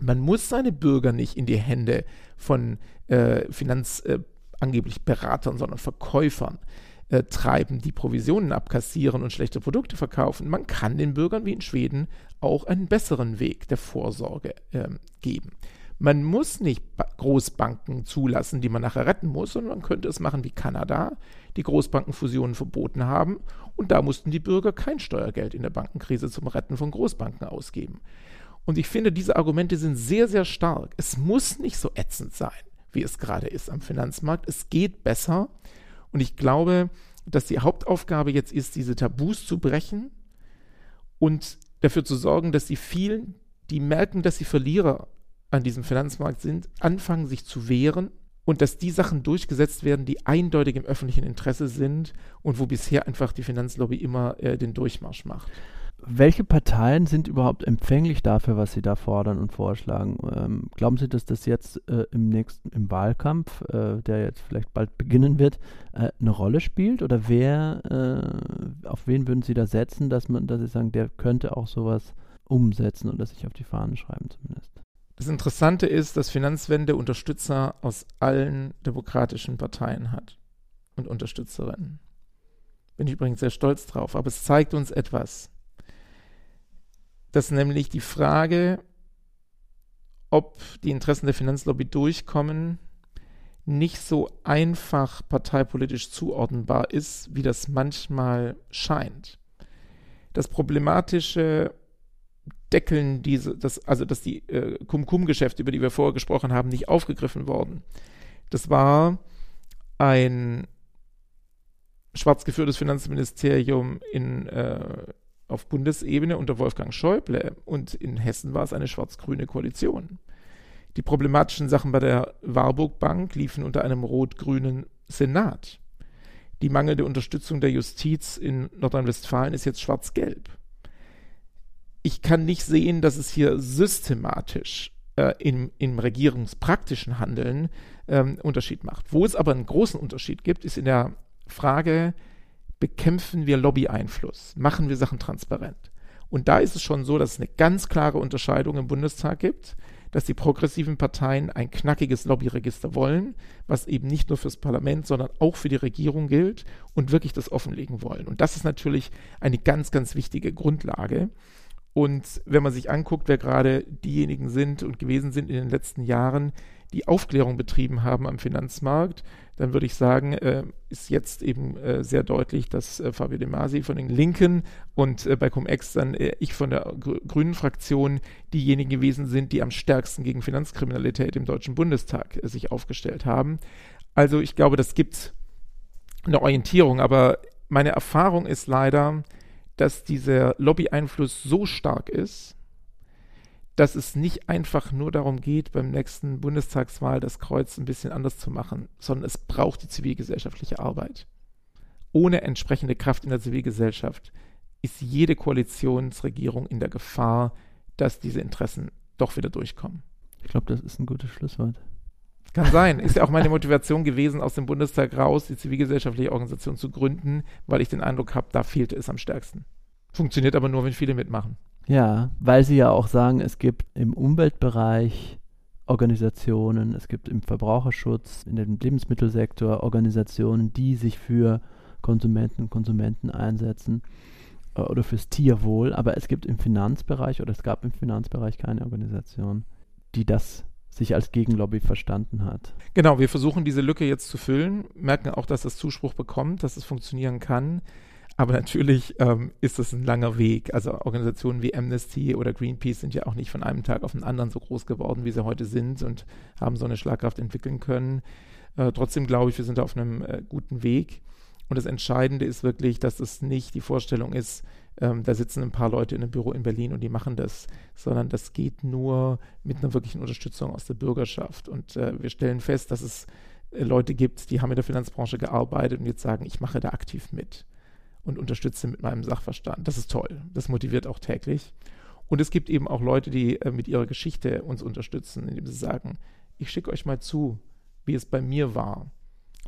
man muss seine Bürger nicht in die Hände von äh, Finanz, äh, angeblich Beratern, sondern Verkäufern äh, treiben, die Provisionen abkassieren und schlechte Produkte verkaufen. Man kann den Bürgern wie in Schweden auch einen besseren Weg der Vorsorge äh, geben. Man muss nicht ba Großbanken zulassen, die man nachher retten muss, sondern man könnte es machen wie Kanada, die Großbankenfusionen verboten haben und da mussten die Bürger kein Steuergeld in der Bankenkrise zum Retten von Großbanken ausgeben. Und ich finde, diese Argumente sind sehr, sehr stark. Es muss nicht so ätzend sein wie es gerade ist am Finanzmarkt. Es geht besser und ich glaube, dass die Hauptaufgabe jetzt ist, diese Tabus zu brechen und dafür zu sorgen, dass die vielen, die merken, dass sie Verlierer an diesem Finanzmarkt sind, anfangen sich zu wehren und dass die Sachen durchgesetzt werden, die eindeutig im öffentlichen Interesse sind und wo bisher einfach die Finanzlobby immer äh, den Durchmarsch macht. Welche Parteien sind überhaupt empfänglich dafür, was Sie da fordern und vorschlagen? Ähm, glauben Sie, dass das jetzt äh, im nächsten, im Wahlkampf, äh, der jetzt vielleicht bald beginnen wird, äh, eine Rolle spielt? Oder wer, äh, auf wen würden Sie da setzen, dass man, dass Sie sagen, der könnte auch sowas umsetzen oder sich auf die Fahnen schreiben zumindest? Das Interessante ist, dass Finanzwende Unterstützer aus allen demokratischen Parteien hat und Unterstützerinnen. Bin ich übrigens sehr stolz drauf, aber es zeigt uns etwas dass nämlich die Frage, ob die Interessen der Finanzlobby durchkommen, nicht so einfach parteipolitisch zuordnenbar ist, wie das manchmal scheint. Das problematische Deckeln diese, das, also dass die äh, Kum-Kum-Geschäfte, über die wir vorher gesprochen haben, nicht aufgegriffen worden. Das war ein schwarz geführtes Finanzministerium in äh, auf Bundesebene unter Wolfgang Schäuble und in Hessen war es eine schwarz-grüne Koalition. Die problematischen Sachen bei der Warburg Bank liefen unter einem rot-grünen Senat. Die mangelnde Unterstützung der Justiz in Nordrhein-Westfalen ist jetzt schwarz-gelb. Ich kann nicht sehen, dass es hier systematisch äh, im, im regierungspraktischen Handeln ähm, Unterschied macht. Wo es aber einen großen Unterschied gibt, ist in der Frage bekämpfen wir Lobby-Einfluss, machen wir Sachen transparent. Und da ist es schon so, dass es eine ganz klare Unterscheidung im Bundestag gibt, dass die progressiven Parteien ein knackiges Lobbyregister wollen, was eben nicht nur fürs Parlament, sondern auch für die Regierung gilt und wirklich das offenlegen wollen. Und das ist natürlich eine ganz, ganz wichtige Grundlage. Und wenn man sich anguckt, wer gerade diejenigen sind und gewesen sind in den letzten Jahren, die Aufklärung betrieben haben am Finanzmarkt, dann würde ich sagen, äh, ist jetzt eben äh, sehr deutlich, dass äh, Fabio De Masi von den Linken und äh, bei Cum-Ex dann äh, ich von der Gr Grünen Fraktion diejenigen gewesen sind, die am stärksten gegen Finanzkriminalität im Deutschen Bundestag äh, sich aufgestellt haben. Also ich glaube, das gibt eine Orientierung, aber meine Erfahrung ist leider, dass dieser Lobby-Einfluss so stark ist, dass es nicht einfach nur darum geht, beim nächsten Bundestagswahl das Kreuz ein bisschen anders zu machen, sondern es braucht die zivilgesellschaftliche Arbeit. Ohne entsprechende Kraft in der Zivilgesellschaft ist jede Koalitionsregierung in der Gefahr, dass diese Interessen doch wieder durchkommen. Ich glaube, das ist ein gutes Schlusswort. Kann sein. Ist ja auch meine Motivation gewesen, aus dem Bundestag raus die zivilgesellschaftliche Organisation zu gründen, weil ich den Eindruck habe, da fehlte es am stärksten. Funktioniert aber nur, wenn viele mitmachen. Ja, weil sie ja auch sagen, es gibt im Umweltbereich Organisationen, es gibt im Verbraucherschutz, in dem Lebensmittelsektor Organisationen, die sich für Konsumenten und Konsumenten einsetzen äh, oder fürs Tierwohl, aber es gibt im Finanzbereich oder es gab im Finanzbereich keine Organisation, die das sich als Gegenlobby verstanden hat. Genau, wir versuchen diese Lücke jetzt zu füllen, merken auch, dass es Zuspruch bekommt, dass es funktionieren kann. Aber natürlich ähm, ist es ein langer Weg. Also Organisationen wie Amnesty oder Greenpeace sind ja auch nicht von einem Tag auf den anderen so groß geworden, wie sie heute sind und haben so eine Schlagkraft entwickeln können. Äh, trotzdem glaube ich, wir sind auf einem äh, guten Weg. Und das Entscheidende ist wirklich, dass es nicht die Vorstellung ist, ähm, da sitzen ein paar Leute in einem Büro in Berlin und die machen das, sondern das geht nur mit einer wirklichen Unterstützung aus der Bürgerschaft. Und äh, wir stellen fest, dass es äh, Leute gibt, die haben in der Finanzbranche gearbeitet und jetzt sagen, ich mache da aktiv mit und unterstütze mit meinem Sachverstand. Das ist toll. Das motiviert auch täglich. Und es gibt eben auch Leute, die äh, mit ihrer Geschichte uns unterstützen, indem sie sagen, ich schicke euch mal zu, wie es bei mir war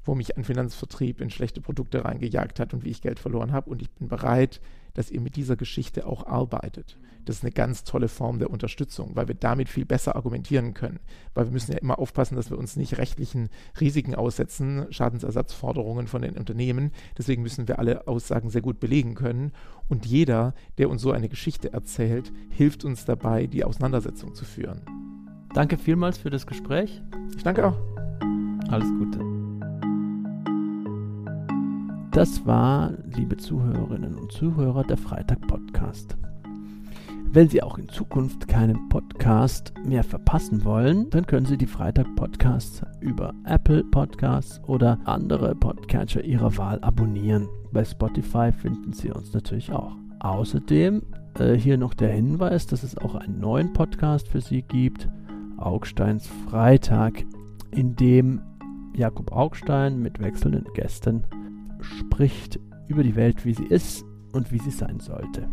wo mich ein Finanzvertrieb in schlechte Produkte reingejagt hat und wie ich Geld verloren habe. Und ich bin bereit, dass ihr mit dieser Geschichte auch arbeitet. Das ist eine ganz tolle Form der Unterstützung, weil wir damit viel besser argumentieren können. Weil wir müssen ja immer aufpassen, dass wir uns nicht rechtlichen Risiken aussetzen, Schadensersatzforderungen von den Unternehmen. Deswegen müssen wir alle Aussagen sehr gut belegen können. Und jeder, der uns so eine Geschichte erzählt, hilft uns dabei, die Auseinandersetzung zu führen. Danke vielmals für das Gespräch. Ich danke auch. Alles Gute. Das war, liebe Zuhörerinnen und Zuhörer, der Freitag-Podcast. Wenn Sie auch in Zukunft keinen Podcast mehr verpassen wollen, dann können Sie die Freitag-Podcasts über Apple Podcasts oder andere Podcatcher Ihrer Wahl abonnieren. Bei Spotify finden Sie uns natürlich auch. Außerdem äh, hier noch der Hinweis, dass es auch einen neuen Podcast für Sie gibt, Augsteins Freitag, in dem Jakob Augstein mit wechselnden Gästen spricht über die Welt, wie sie ist und wie sie sein sollte.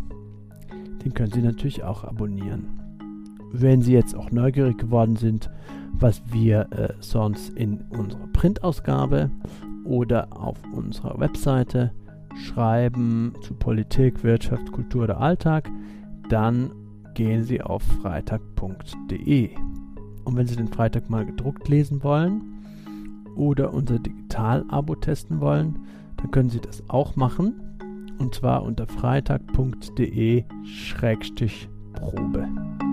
Den können Sie natürlich auch abonnieren. Wenn Sie jetzt auch neugierig geworden sind, was wir äh, sonst in unserer Printausgabe oder auf unserer Webseite schreiben zu Politik, Wirtschaft, Kultur oder Alltag, dann gehen Sie auf freitag.de. Und wenn Sie den Freitag mal gedruckt lesen wollen oder unser Digital-Abo testen wollen, dann können Sie das auch machen. Und zwar unter freitag.de-probe.